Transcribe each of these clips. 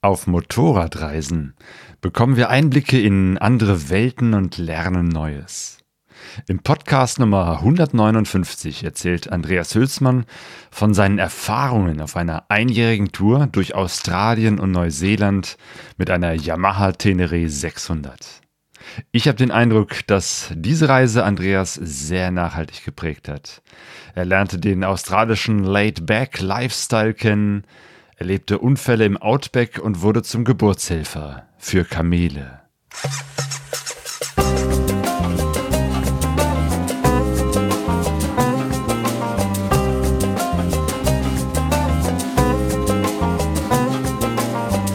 Auf Motorradreisen bekommen wir Einblicke in andere Welten und lernen Neues. Im Podcast Nummer 159 erzählt Andreas Hülsmann von seinen Erfahrungen auf einer einjährigen Tour durch Australien und Neuseeland mit einer Yamaha Tenere 600. Ich habe den Eindruck, dass diese Reise Andreas sehr nachhaltig geprägt hat. Er lernte den australischen Laid-Back-Lifestyle kennen, erlebte Unfälle im Outback und wurde zum Geburtshelfer für Kamele.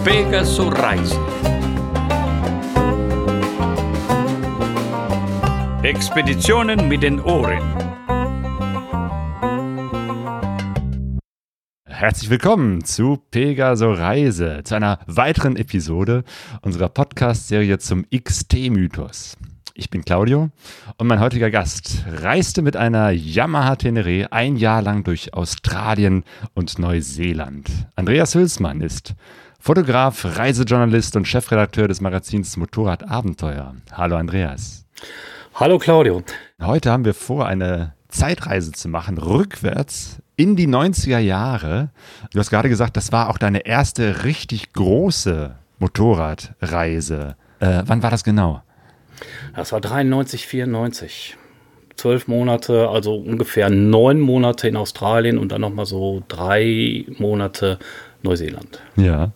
Pegasus Reisen. Expeditionen mit den Ohren. Herzlich willkommen zu Pegaso Reise, zu einer weiteren Episode unserer Podcast-Serie zum XT-Mythos. Ich bin Claudio und mein heutiger Gast reiste mit einer Yamaha Tenere ein Jahr lang durch Australien und Neuseeland. Andreas Hülsmann ist Fotograf, Reisejournalist und Chefredakteur des Magazins Motorrad Abenteuer. Hallo Andreas. Hallo Claudio. Heute haben wir vor, eine Zeitreise zu machen, rückwärts in die 90er Jahre. Du hast gerade gesagt, das war auch deine erste richtig große Motorradreise. Äh, wann war das genau? Das war 93, 94. Zwölf Monate, also ungefähr neun Monate in Australien und dann nochmal so drei Monate Neuseeland. Ja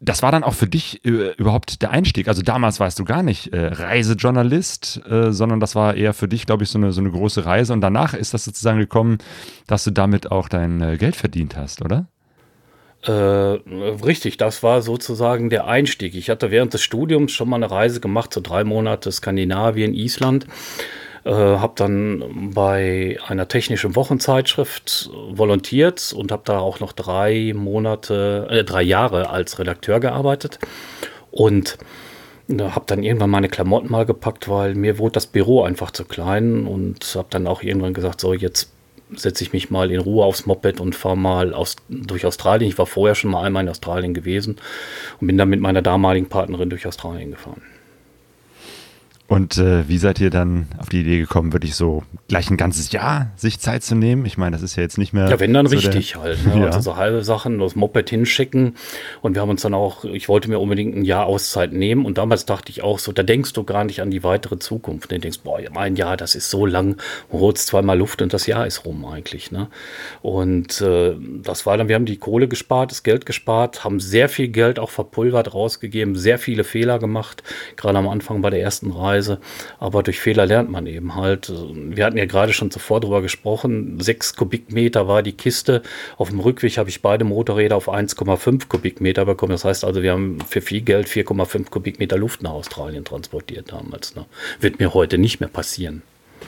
das war dann auch für dich äh, überhaupt der Einstieg. Also damals warst du gar nicht äh, Reisejournalist, äh, sondern das war eher für dich, glaube ich, so eine, so eine große Reise. Und danach ist das sozusagen gekommen, dass du damit auch dein äh, Geld verdient hast, oder? Äh, richtig, das war sozusagen der Einstieg. Ich hatte während des Studiums schon mal eine Reise gemacht, so drei Monate Skandinavien, Island. Äh, habe dann bei einer technischen Wochenzeitschrift volontiert und habe da auch noch drei Monate, äh, drei Jahre als Redakteur gearbeitet und äh, habe dann irgendwann meine Klamotten mal gepackt, weil mir wurde das Büro einfach zu klein und habe dann auch irgendwann gesagt, so jetzt setze ich mich mal in Ruhe aufs Moped und fahre mal aus, durch Australien. Ich war vorher schon mal einmal in Australien gewesen und bin dann mit meiner damaligen Partnerin durch Australien gefahren. Und äh, wie seid ihr dann auf die Idee gekommen, wirklich so gleich ein ganzes Jahr sich Zeit zu nehmen? Ich meine, das ist ja jetzt nicht mehr. Ja, wenn dann so richtig halt. Ne? Ja. Also so halbe Sachen, das Moped hinschicken. Und wir haben uns dann auch, ich wollte mir unbedingt ein Jahr Auszeit nehmen. Und damals dachte ich auch so, da denkst du gar nicht an die weitere Zukunft. Du denkst, boah, ein Jahr, das ist so lang, du holst zweimal Luft und das Jahr ist rum eigentlich. Ne? Und äh, das war dann, wir haben die Kohle gespart, das Geld gespart, haben sehr viel Geld auch verpulvert rausgegeben, sehr viele Fehler gemacht, gerade am Anfang bei der ersten Reise. Weise. Aber durch Fehler lernt man eben halt. Wir hatten ja gerade schon zuvor darüber gesprochen. Sechs Kubikmeter war die Kiste. Auf dem Rückweg habe ich beide Motorräder auf 1,5 Kubikmeter bekommen. Das heißt also, wir haben für viel Geld 4,5 Kubikmeter Luft nach Australien transportiert damals. Ne? Wird mir heute nicht mehr passieren.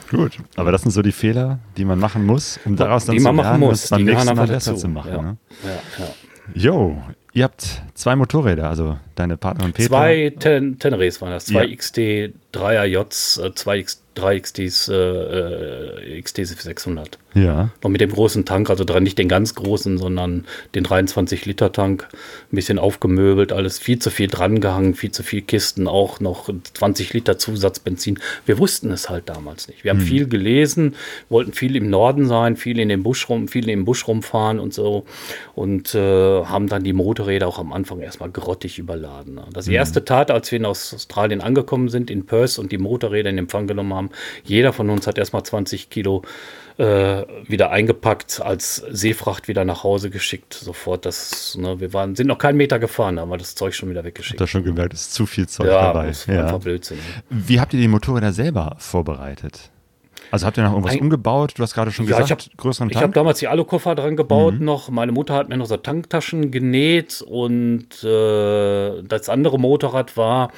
Gut, aber das sind so die Fehler, die man machen muss, um daraus dann die zu lernen, muss, beim nächsten Mal besser zu machen. Ja, ne? ja, ja. Jo, ihr habt zwei Motorräder, also deine Partnerin Peter. Zwei Ten Teneres waren das, zwei ja. XT 3er Js, zwei X 3 XTs, äh, XT 600. Ja. Noch mit dem großen Tank, also dran nicht den ganz großen, sondern den 23 Liter Tank. Ein bisschen aufgemöbelt, alles viel zu viel drangehangen, viel zu viel Kisten, auch noch 20 Liter Zusatzbenzin. Wir wussten es halt damals nicht. Wir haben hm. viel gelesen, wollten viel im Norden sein, viel in den Busch rum, viel im Busch rumfahren und so und äh, haben dann die Motorräder auch am Anfang erstmal grottig überladen. Das hm. erste Tat, als wir in Australien angekommen sind, in Perth und die Motorräder in Empfang genommen haben, jeder von uns hat erstmal 20 Kilo äh, wieder eingepackt, als Seefracht wieder nach Hause geschickt. Sofort das, ne, wir waren, sind noch keinen Meter gefahren, da haben wir das Zeug schon wieder weggeschickt. Hat schon gemerkt, es ist zu viel Zeug ja, dabei. Das ja, einfach Blödsinn. Wie habt ihr die Motorräder selber vorbereitet? Also habt ihr noch irgendwas Ein, umgebaut? Du hast gerade schon ja, gesagt, ich hab, größeren Tank. Ich habe damals die Alukoffer dran gebaut mhm. noch. Meine Mutter hat mir noch so Tanktaschen genäht und äh, das andere Motorrad war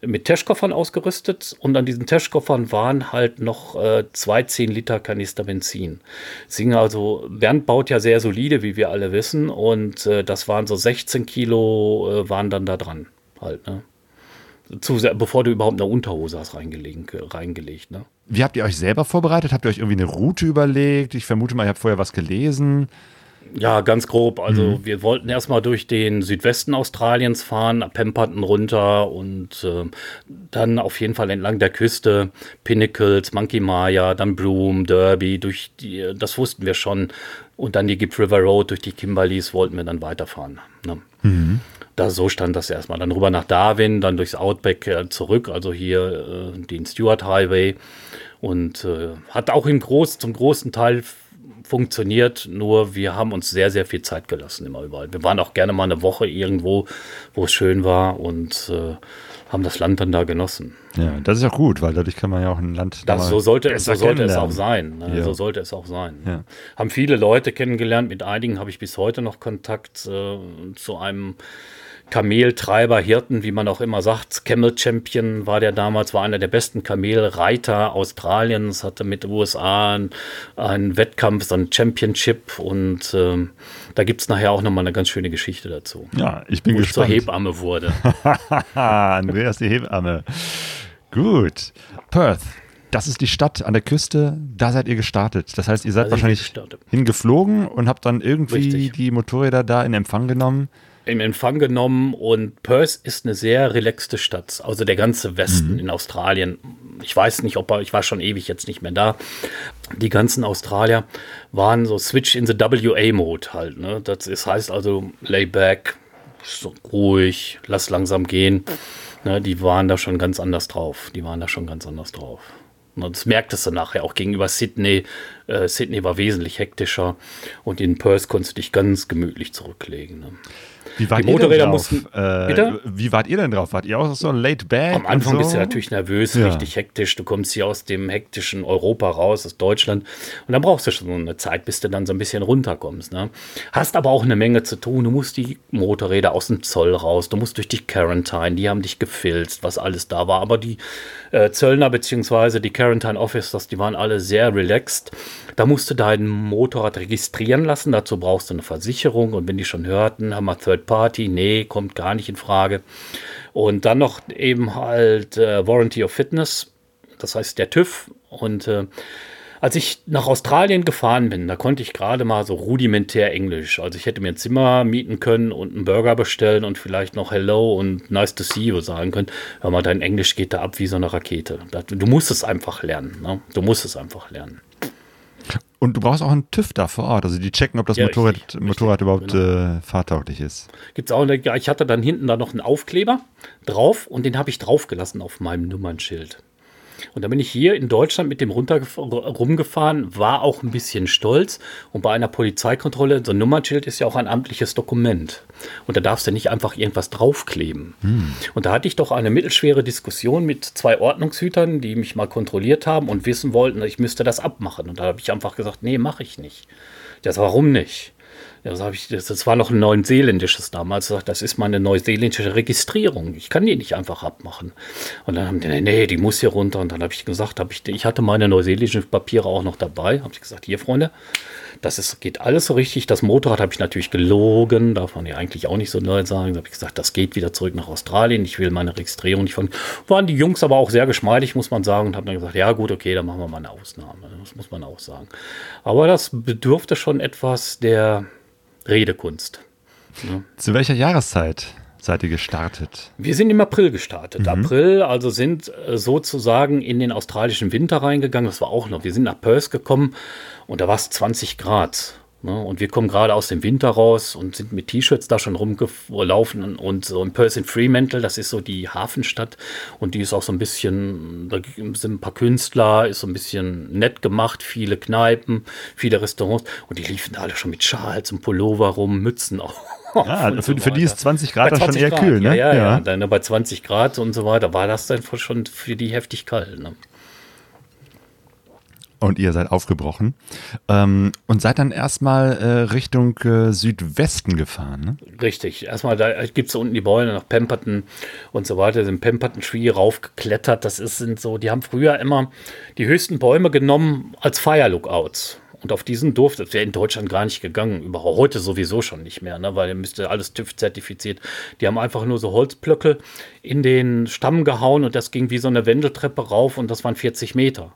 mit Teschkoffern ausgerüstet und an diesen Teschkoffern waren halt noch äh, zwei 10 Liter Kanister Benzin. Sing also, Bernd baut ja sehr solide, wie wir alle wissen und äh, das waren so 16 Kilo äh, waren dann da dran halt, ne? Zu, bevor du überhaupt eine Unterhose hast reingelegt, reingelegt ne? Wie habt ihr euch selber vorbereitet? Habt ihr euch irgendwie eine Route überlegt? Ich vermute mal, ihr habt vorher was gelesen. Ja, ganz grob. Also mhm. wir wollten erstmal durch den Südwesten Australiens fahren, Pemberton runter und äh, dann auf jeden Fall entlang der Küste, Pinnacles, Monkey Maya, dann Broome, Derby, durch die, das wussten wir schon. Und dann die Gibb River Road durch die Kimberleys wollten wir dann weiterfahren. Ne? Mhm. Da, so stand das erstmal. Dann rüber nach Darwin, dann durchs Outback äh, zurück, also hier äh, den Stewart Highway. Und äh, hat auch im Groß, zum großen Teil funktioniert, nur wir haben uns sehr, sehr viel Zeit gelassen immer überall. Wir waren auch gerne mal eine Woche irgendwo, wo es schön war und äh, haben das Land dann da genossen. Ja, das ist auch gut, weil dadurch kann man ja auch ein Land. Das, so sollte, so sollte es auch sein. Ne? Ja. So sollte es auch sein. Ja. Haben viele Leute kennengelernt, mit einigen habe ich bis heute noch Kontakt äh, zu einem Kameltreiber, Hirten, wie man auch immer sagt. Camel Champion war der damals, war einer der besten Kamelreiter Australiens, hatte mit den USA einen, einen Wettkampf, so ein Championship und ähm, da gibt es nachher auch nochmal eine ganz schöne Geschichte dazu. Ja, ich bin wo gespannt. zur Hebamme wurde. Andreas, die Hebamme. Gut. Perth. Das ist die Stadt an der Küste, da seid ihr gestartet. Das heißt, ihr seid wahrscheinlich hingeflogen und habt dann irgendwie Richtig. die Motorräder da in Empfang genommen in Empfang genommen und Perth ist eine sehr relaxte Stadt. Also der ganze Westen mhm. in Australien. Ich weiß nicht, ob er, ich war schon ewig jetzt nicht mehr da. Die ganzen Australier waren so Switch in the WA-Mode halt. Ne? Das ist, heißt also lay back, so ruhig, lass langsam gehen. Ne? Die waren da schon ganz anders drauf. Die waren da schon ganz anders drauf. Und das merktest du nachher auch gegenüber Sydney. Äh, Sydney war wesentlich hektischer und in Perth konntest du dich ganz gemütlich zurücklegen. Ne? Wie wart die Motorräder mussten. Äh, wie wart ihr denn drauf? Wart ihr auch so laid back? Am Anfang so? bist du natürlich nervös, ja. richtig hektisch. Du kommst hier aus dem hektischen Europa raus, aus Deutschland. Und dann brauchst du schon eine Zeit, bis du dann so ein bisschen runterkommst. Ne? Hast aber auch eine Menge zu tun. Du musst die Motorräder aus dem Zoll raus. Du musst durch die Quarantine. Die haben dich gefilzt, was alles da war. Aber die äh, Zöllner bzw. die Quarantine Officers, die waren alle sehr relaxed. Da musst du dein Motorrad registrieren lassen. Dazu brauchst du eine Versicherung. Und wenn die schon hörten, haben wir Third Party, nee, kommt gar nicht in Frage. Und dann noch eben halt äh, Warranty of Fitness, das heißt der TÜV. Und äh, als ich nach Australien gefahren bin, da konnte ich gerade mal so rudimentär Englisch. Also ich hätte mir ein Zimmer mieten können und einen Burger bestellen und vielleicht noch Hello und Nice to see you sagen können. Hör mal, dein Englisch geht da ab wie so eine Rakete. Du musst es einfach lernen. Ne? Du musst es einfach lernen. Und du brauchst auch einen TÜV da vor Ort. Also die checken, ob das ja, Motorrad, richtig, Motorrad richtig, überhaupt genau. äh, fahrtauglich ist. Gibt's auch, ich hatte dann hinten da noch einen Aufkleber drauf und den habe ich draufgelassen auf meinem Nummernschild. Und da bin ich hier in Deutschland mit dem runter rumgefahren, war auch ein bisschen stolz. Und bei einer Polizeikontrolle, so ein Nummernschild ist ja auch ein amtliches Dokument. Und da darfst du nicht einfach irgendwas draufkleben. Hm. Und da hatte ich doch eine mittelschwere Diskussion mit zwei Ordnungshütern, die mich mal kontrolliert haben und wissen wollten, ich müsste das abmachen. Und da habe ich einfach gesagt, nee, mache ich nicht. Das warum nicht? Das, ich, das, war noch ein neuseeländisches damals. Das ist meine neuseeländische Registrierung. Ich kann die nicht einfach abmachen. Und dann haben die, nee, die muss hier runter. Und dann habe ich gesagt, hab ich, ich hatte meine neuseeländischen Papiere auch noch dabei. Habe ich gesagt, hier, Freunde, das ist, geht alles so richtig. Das Motorrad habe ich natürlich gelogen. Darf man ja eigentlich auch nicht so neu sagen. Da habe ich gesagt, das geht wieder zurück nach Australien. Ich will meine Registrierung nicht von. Waren die Jungs aber auch sehr geschmeidig, muss man sagen. Und haben dann gesagt, ja gut, okay, dann machen wir mal eine Ausnahme. Das muss man auch sagen. Aber das bedurfte schon etwas der Redekunst. Ja. Zu welcher Jahreszeit seid ihr gestartet? Wir sind im April gestartet. Mhm. April, also sind äh, sozusagen in den australischen Winter reingegangen. Das war auch noch. Wir sind nach Perth gekommen und da war es 20 Grad. Ne? Und wir kommen gerade aus dem Winter raus und sind mit T-Shirts da schon rumgelaufen und so in Perth in Fremantle, das ist so die Hafenstadt und die ist auch so ein bisschen, da sind ein paar Künstler, ist so ein bisschen nett gemacht, viele Kneipen, viele Restaurants und die liefen da alle schon mit Schals und Pullover rum, Mützen auch. Ja, für, so für die ist 20 Grad dann schon eher Grad, kühl, ne? Ja, ja, ja. ja. Dann bei 20 Grad und so weiter war das dann schon für die heftig kalt. Ne? Und ihr seid aufgebrochen ähm, und seid dann erstmal äh, Richtung äh, Südwesten gefahren. Ne? Richtig. Erstmal, da gibt es unten die Bäume nach Pemberton und so weiter, sind Pemberton Tree raufgeklettert. Das ist, sind so, die haben früher immer die höchsten Bäume genommen als Fire Lookouts. Und auf diesen durfte, das wäre in Deutschland gar nicht gegangen, überhaupt heute sowieso schon nicht mehr, ne? weil ihr müsste alles TÜV zertifiziert. Die haben einfach nur so Holzplöcke in den Stamm gehauen und das ging wie so eine Wendeltreppe rauf und das waren 40 Meter.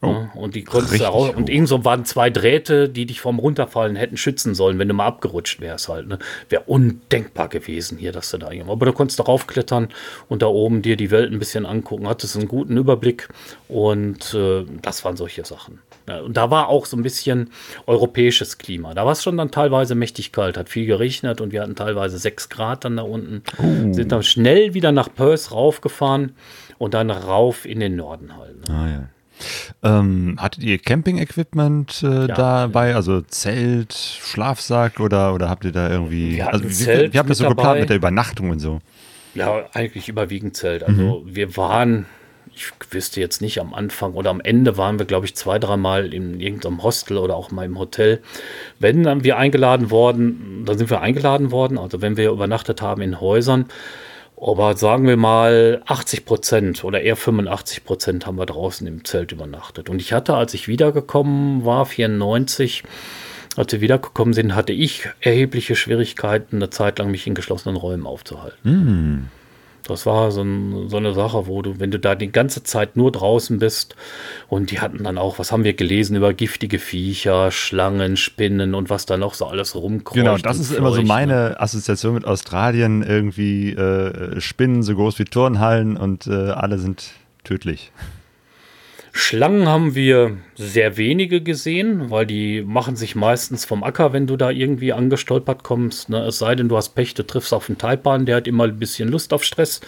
Oh. Ne? Und die konntest du auch, und irgendwo waren zwei Drähte, die dich vom Runterfallen hätten schützen sollen, wenn du mal abgerutscht wärst halt. Ne? Wäre undenkbar gewesen hier, dass du da irgendwo. Aber du konntest darauf klettern und da oben dir die Welt ein bisschen angucken, hattest einen guten Überblick und äh, das waren solche Sachen. Ja, und da war auch so ein bisschen europäisches Klima. Da war es schon dann teilweise mächtig kalt, hat viel geregnet und wir hatten teilweise sechs Grad dann da unten. Uh. Sind dann schnell wieder nach Perth raufgefahren und dann rauf in den Norden halt. Ne? Ah ja. Ähm, hattet ihr Camping-Equipment äh, ja. dabei? Also Zelt, Schlafsack oder, oder habt ihr da irgendwie. Wir also, Zelt wie habt ihr das so dabei. geplant mit der Übernachtung und so? Ja, eigentlich überwiegend Zelt. Also mhm. wir waren, ich wüsste jetzt nicht am Anfang oder am Ende waren wir, glaube ich, zwei, dreimal in irgendeinem Hostel oder auch mal im Hotel. Wenn dann wir eingeladen worden, dann sind wir eingeladen worden. Also wenn wir übernachtet haben in Häusern, aber sagen wir mal 80 Prozent oder eher 85 Prozent haben wir draußen im Zelt übernachtet. Und ich hatte, als ich wiedergekommen war, 94, als wir wiedergekommen sind, hatte ich erhebliche Schwierigkeiten, eine Zeit lang mich in geschlossenen Räumen aufzuhalten. Mm. Das war so, ein, so, eine Sache, wo du, wenn du da die ganze Zeit nur draußen bist und die hatten dann auch, was haben wir gelesen über giftige Viecher, Schlangen, Spinnen und was da noch so alles rumkreucht. Genau, das ist immer so meine ne? Assoziation mit Australien, irgendwie äh, Spinnen so groß wie Turnhallen und äh, alle sind tödlich. Schlangen haben wir sehr wenige gesehen, weil die machen sich meistens vom Acker, wenn du da irgendwie angestolpert kommst. Ne? Es sei denn, du hast Pech, du triffst auf einen Taipan, der hat immer ein bisschen Lust auf Stress.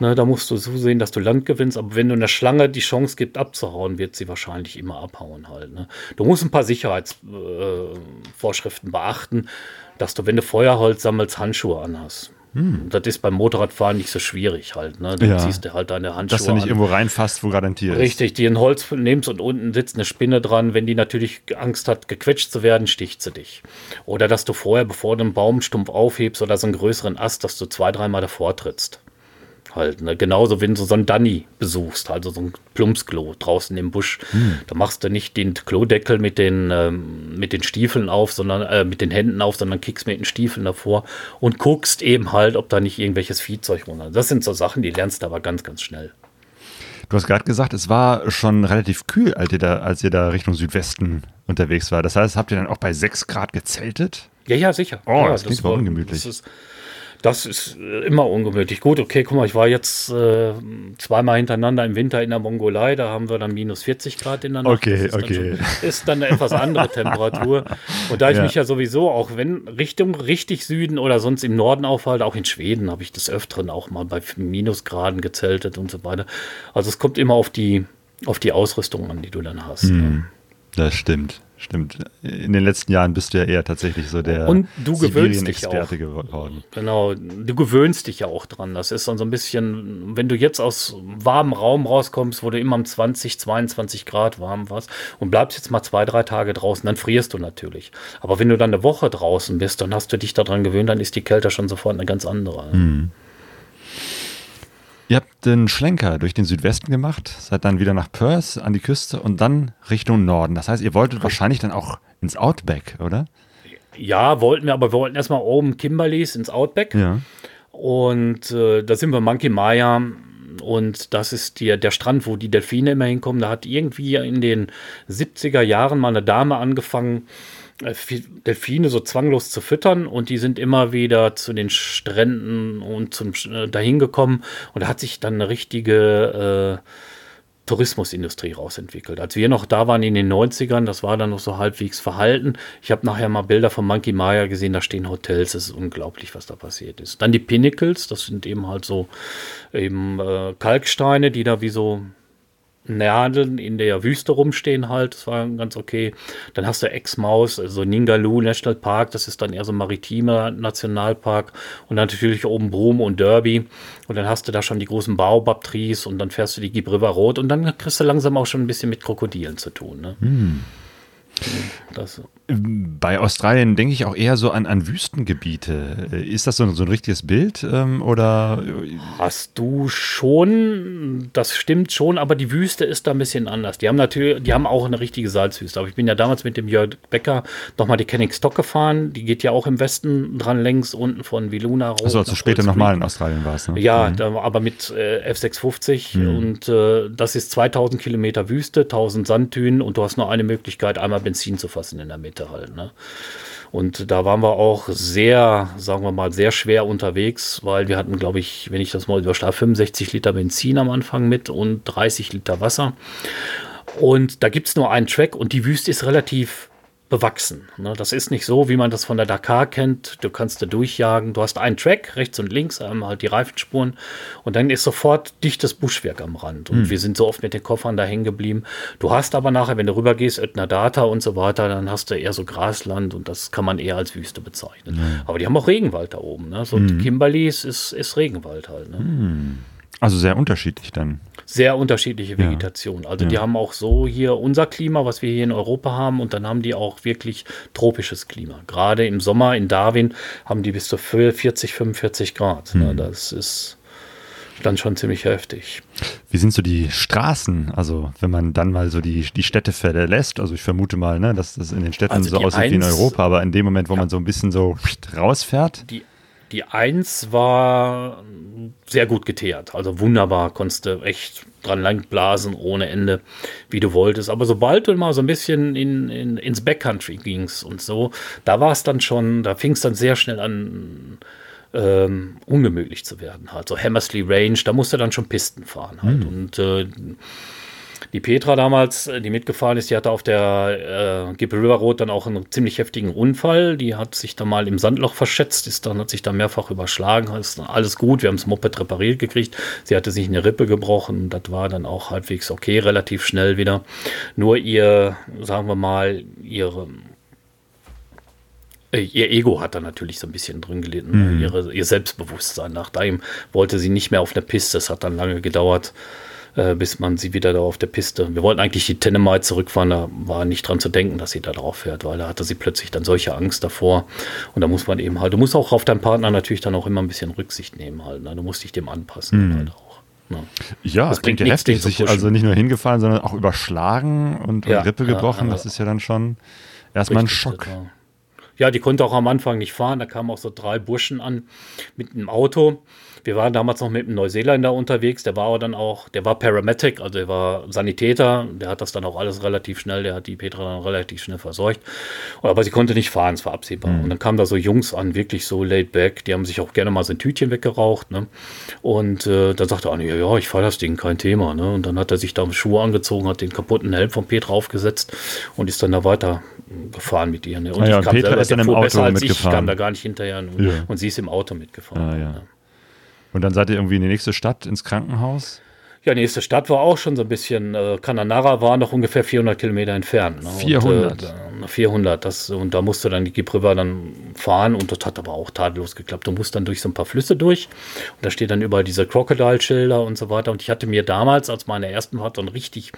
Ne? Da musst du so sehen, dass du Land gewinnst. Aber wenn du einer Schlange die Chance gibt, abzuhauen, wird sie wahrscheinlich immer abhauen halt. Ne? Du musst ein paar Sicherheitsvorschriften äh, beachten, dass du, wenn du Feuerholz sammelst, Handschuhe anhast. Hm. Das ist beim Motorradfahren nicht so schwierig halt. Ne? Dann ja. ziehst du halt deine Handschuhe Dass du nicht an. irgendwo reinfasst, wo gerade ein Tier ist. Richtig, die ein Holz nimmst und unten sitzt eine Spinne dran. Wenn die natürlich Angst hat, gequetscht zu werden, sticht sie dich. Oder dass du vorher, bevor du einen Baumstumpf aufhebst oder so einen größeren Ast, dass du zwei, dreimal davor trittst halt. Ne? Genauso, wenn du so ein Danny besuchst, also so ein Plumpsklo draußen im Busch, hm. da machst du nicht den Klodeckel mit den, ähm, mit den Stiefeln auf, sondern äh, mit den Händen auf, sondern kickst mit den Stiefeln davor und guckst eben halt, ob da nicht irgendwelches Viehzeug runter. Das sind so Sachen, die lernst du aber ganz, ganz schnell. Du hast gerade gesagt, es war schon relativ kühl, als ihr, da, als ihr da Richtung Südwesten unterwegs war. Das heißt, habt ihr dann auch bei 6 Grad gezeltet? Ja, ja, sicher. Oh, ja, das, das klingt war ungemütlich. Das ist, das ist äh, immer ungemütlich. Gut, okay, guck mal, ich war jetzt äh, zweimal hintereinander im Winter in der Mongolei, da haben wir dann minus 40 Grad in der Nacht. Okay, ist okay. Dann schon, ist dann eine etwas andere Temperatur. Und da ich ja. mich ja sowieso, auch wenn Richtung richtig Süden oder sonst im Norden aufhalte, auch in Schweden habe ich des Öfteren auch mal bei Minusgraden gezeltet und so weiter. Also es kommt immer auf die, auf die Ausrüstung an, die du dann hast. Hm, das stimmt. Stimmt. In den letzten Jahren bist du ja eher tatsächlich so der und du gewöhnst dich auch. geworden. Genau, du gewöhnst dich ja auch dran. Das ist dann so ein bisschen, wenn du jetzt aus warmem Raum rauskommst, wo du immer um 20, 22 Grad warm warst und bleibst jetzt mal zwei, drei Tage draußen, dann frierst du natürlich. Aber wenn du dann eine Woche draußen bist, dann hast du dich daran gewöhnt, dann ist die Kälte schon sofort eine ganz andere. Mhm. Ihr habt den Schlenker durch den Südwesten gemacht, seid dann wieder nach Perth an die Küste und dann Richtung Norden. Das heißt, ihr wolltet wahrscheinlich dann auch ins Outback, oder? Ja, wollten wir, aber wir wollten erstmal oben Kimberleys ins Outback. Ja. Und äh, da sind wir Monkey Maya und das ist die, der Strand, wo die Delfine immer hinkommen. Da hat irgendwie in den 70er Jahren mal eine Dame angefangen, Delfine so zwanglos zu füttern und die sind immer wieder zu den Stränden und zum äh, dahin gekommen und da hat sich dann eine richtige äh, Tourismusindustrie rausentwickelt. Als wir noch da waren in den 90ern, das war dann noch so halbwegs verhalten. Ich habe nachher mal Bilder von Monkey Maya gesehen, da stehen Hotels, es ist unglaublich, was da passiert ist. Dann die Pinnacles, das sind eben halt so eben äh, Kalksteine, die da wie so Nadeln in der Wüste rumstehen halt, das war ganz okay. Dann hast du Ex-Maus, also Ningaloo National Park, das ist dann eher so ein maritimer Nationalpark und dann natürlich oben Brum und Derby und dann hast du da schon die großen Baobab-Trees und dann fährst du die Gib River Road und dann kriegst du langsam auch schon ein bisschen mit Krokodilen zu tun. Ne? Hm. Das, Bei Australien denke ich auch eher so an, an Wüstengebiete. Ist das so, so ein richtiges Bild ähm, oder? Hast du schon, das stimmt schon, aber die Wüste ist da ein bisschen anders. Die haben natürlich, die haben auch eine richtige Salzwüste. Aber ich bin ja damals mit dem Jörg Becker nochmal die Kenning Stock gefahren. Die geht ja auch im Westen dran längs unten von Viluna raus. Also als du später nochmal in Australien warst. Ne? Ja, mhm. da, aber mit äh, F650 mhm. und äh, das ist 2000 Kilometer Wüste, 1000 Sanddünen und du hast nur eine Möglichkeit, einmal Benzin zu fassen in der Mitte halt. Ne? Und da waren wir auch sehr, sagen wir mal, sehr schwer unterwegs, weil wir hatten, glaube ich, wenn ich das mal überschlage, 65 Liter Benzin am Anfang mit und 30 Liter Wasser. Und da gibt es nur einen Track und die Wüste ist relativ bewachsen. Ne? Das ist nicht so, wie man das von der Dakar kennt. Du kannst da durchjagen. Du hast einen Track, rechts und links, einmal halt die Reifenspuren und dann ist sofort dichtes Buschwerk am Rand. Und hm. wir sind so oft mit den Koffern da hängen geblieben. Du hast aber nachher, wenn du rübergehst, Ötner Data und so weiter, dann hast du eher so Grasland und das kann man eher als Wüste bezeichnen. Hm. Aber die haben auch Regenwald da oben. Ne? So hm. Kimberleys ist, ist Regenwald halt. Ne? Hm. Also sehr unterschiedlich dann. Sehr unterschiedliche Vegetation. Ja. Also ja. die haben auch so hier unser Klima, was wir hier in Europa haben, und dann haben die auch wirklich tropisches Klima. Gerade im Sommer in Darwin haben die bis zu 40, 45 Grad. Hm. Das ist dann schon ziemlich heftig. Wie sind so die Straßen? Also, wenn man dann mal so die, die Städte verlässt, also ich vermute mal, ne, dass das in den Städten also so aussieht wie in Europa, aber in dem Moment, wo ja. man so ein bisschen so rausfährt. Die die 1 war sehr gut geteert, also wunderbar, konntest du echt dran langblasen ohne Ende, wie du wolltest. Aber sobald du mal so ein bisschen in, in, ins Backcountry gingst und so, da war es dann schon, da fing es dann sehr schnell an, ähm, ungemütlich zu werden. Halt. So Hammersley Range, da musst du dann schon Pisten fahren halt. Mhm. Und äh, die Petra damals, äh, die mitgefahren ist, die hatte auf der äh, Gipfel River Road dann auch einen ziemlich heftigen Unfall. Die hat sich dann mal im Sandloch verschätzt, ist dann hat sich da mehrfach überschlagen. Ist alles gut, wir haben das Moped repariert gekriegt. Sie hatte sich eine Rippe gebrochen. Das war dann auch halbwegs okay, relativ schnell wieder. Nur ihr, sagen wir mal, ihre äh, ihr Ego hat da natürlich so ein bisschen drin gelitten, mhm. ihre, ihr Selbstbewusstsein. Nachdem wollte sie nicht mehr auf der Piste. Es hat dann lange gedauert, äh, bis man sie wieder da auf der Piste. Wir wollten eigentlich die Tenemai zurückfahren, da war nicht dran zu denken, dass sie da drauf fährt, weil da hatte sie plötzlich dann solche Angst davor. Und da muss man eben halt, du musst auch auf deinen Partner natürlich dann auch immer ein bisschen Rücksicht nehmen halt. Ne? Du musst dich dem anpassen mhm. halt auch. Ne? Ja, das klingt ja heftig, sich also nicht nur hingefallen, sondern auch überschlagen und, ja, Rippe gebrochen. Ja, das ist ja dann schon erstmal ein Schock. Ja, die konnte auch am Anfang nicht fahren. Da kamen auch so drei Burschen an mit einem Auto. Wir waren damals noch mit einem Neuseeländer unterwegs, der war aber dann auch, der war Paramedic, also er war Sanitäter, der hat das dann auch alles relativ schnell, der hat die Petra dann relativ schnell verseucht. Aber sie konnte nicht fahren, es war absehbar. Mhm. Und dann kamen da so Jungs an, wirklich so laid back, die haben sich auch gerne mal so ein Tütchen weggeraucht. Ne? Und äh, dann sagte er, ja, ja, ich fahre das Ding, kein Thema. Ne? Und dann hat er sich da Schuhe angezogen, hat den kaputten Helm von Petra aufgesetzt und ist dann da weiter gefahren mit ihr. Ne? Und ah ja, ich kam Petra selber, ist dann im Auto besser als ich, kam da gar nicht hinterher. Und, ja. und sie ist im Auto mitgefahren. Ah, ja. Und dann seid ihr irgendwie in die nächste Stadt ins Krankenhaus? Ja, nächste Stadt war auch schon so ein bisschen, äh, Cananara war noch ungefähr 400 Kilometer entfernt. Ne? 400? Und, äh, 400, das, und da musste dann die Gip River dann fahren und das hat aber auch tadellos geklappt. Du musst dann durch so ein paar Flüsse durch und da steht dann überall diese Crocodile-Schilder und so weiter. Und ich hatte mir damals, als meine ersten Fahrt, so ein richtig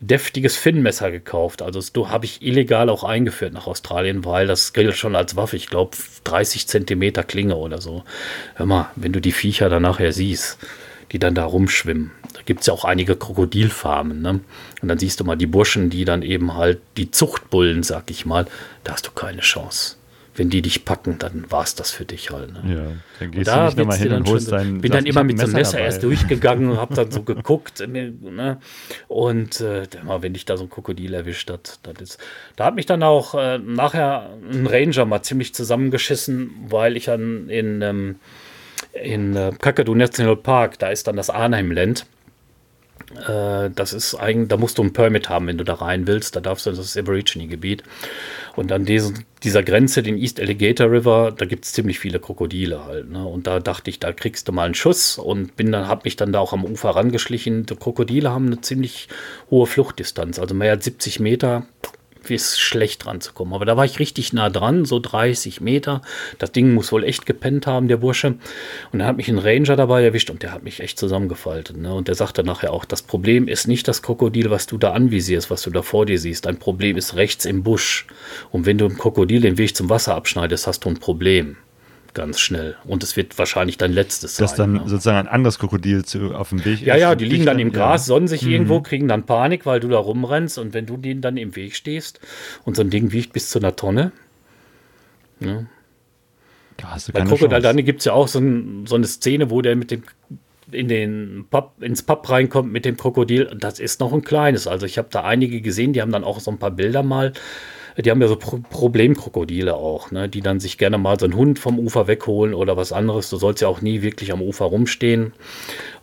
deftiges Finnmesser gekauft. Also das habe ich illegal auch eingeführt nach Australien, weil das gilt schon als Waffe. Ich glaube 30 Zentimeter Klinge oder so. Hör mal, wenn du die Viecher dann nachher siehst, die dann da rumschwimmen. Da gibt es ja auch einige Krokodilfarmen. Ne? Und dann siehst du mal die Burschen, die dann eben halt, die Zuchtbullen, sag ich mal, da hast du keine Chance. Wenn die dich packen, dann war es das für dich halt. Ne? Ja, dann gehst da du nicht hin und holst dein, Bin dann immer mit so einem Messer dabei. erst durchgegangen und hab dann so geguckt. Ne? Und äh, wenn dich da so ein Krokodil erwischt hat, das ist, da hat mich dann auch äh, nachher ein Ranger mal ziemlich zusammengeschissen, weil ich dann in ähm, in äh, Kakadu National Park, da ist dann das Arnheimland. Äh, das ist eigentlich, da musst du ein Permit haben, wenn du da rein willst. Da darfst du, das Aborigine-Gebiet. Und an diesen, dieser Grenze, den East Alligator River, da gibt es ziemlich viele Krokodile halt. Ne? Und da dachte ich, da kriegst du mal einen Schuss und bin dann, habe mich dann da auch am Ufer rangeschlichen. Die Krokodile haben eine ziemlich hohe Fluchtdistanz, also mehr als 70 Meter ist schlecht dran zu kommen. Aber da war ich richtig nah dran, so 30 Meter. Das Ding muss wohl echt gepennt haben, der Bursche. Und dann hat mich ein Ranger dabei erwischt und der hat mich echt zusammengefaltet. Ne? Und der sagte nachher auch, das Problem ist nicht das Krokodil, was du da anvisierst, was du da vor dir siehst. Dein Problem ist rechts im Busch. Und wenn du im Krokodil den Weg zum Wasser abschneidest, hast du ein Problem ganz schnell. Und es wird wahrscheinlich dein letztes sein. Dass dann ne? sozusagen ein anderes Krokodil zu, auf dem Weg Ja, ja, die liegen dann im Gras, sonnen sich mhm. irgendwo, kriegen dann Panik, weil du da rumrennst und wenn du denen dann im Weg stehst und so ein Ding wiegt bis zu einer Tonne. Ne? Da hast du Bei Krokodil dann gibt es ja auch so, ein, so eine Szene, wo der mit dem in den Pub, ins Pub reinkommt mit dem Krokodil. Das ist noch ein kleines. Also ich habe da einige gesehen, die haben dann auch so ein paar Bilder mal die haben ja so Pro Problemkrokodile auch, ne, die dann sich gerne mal so einen Hund vom Ufer wegholen oder was anderes. Du sollst ja auch nie wirklich am Ufer rumstehen.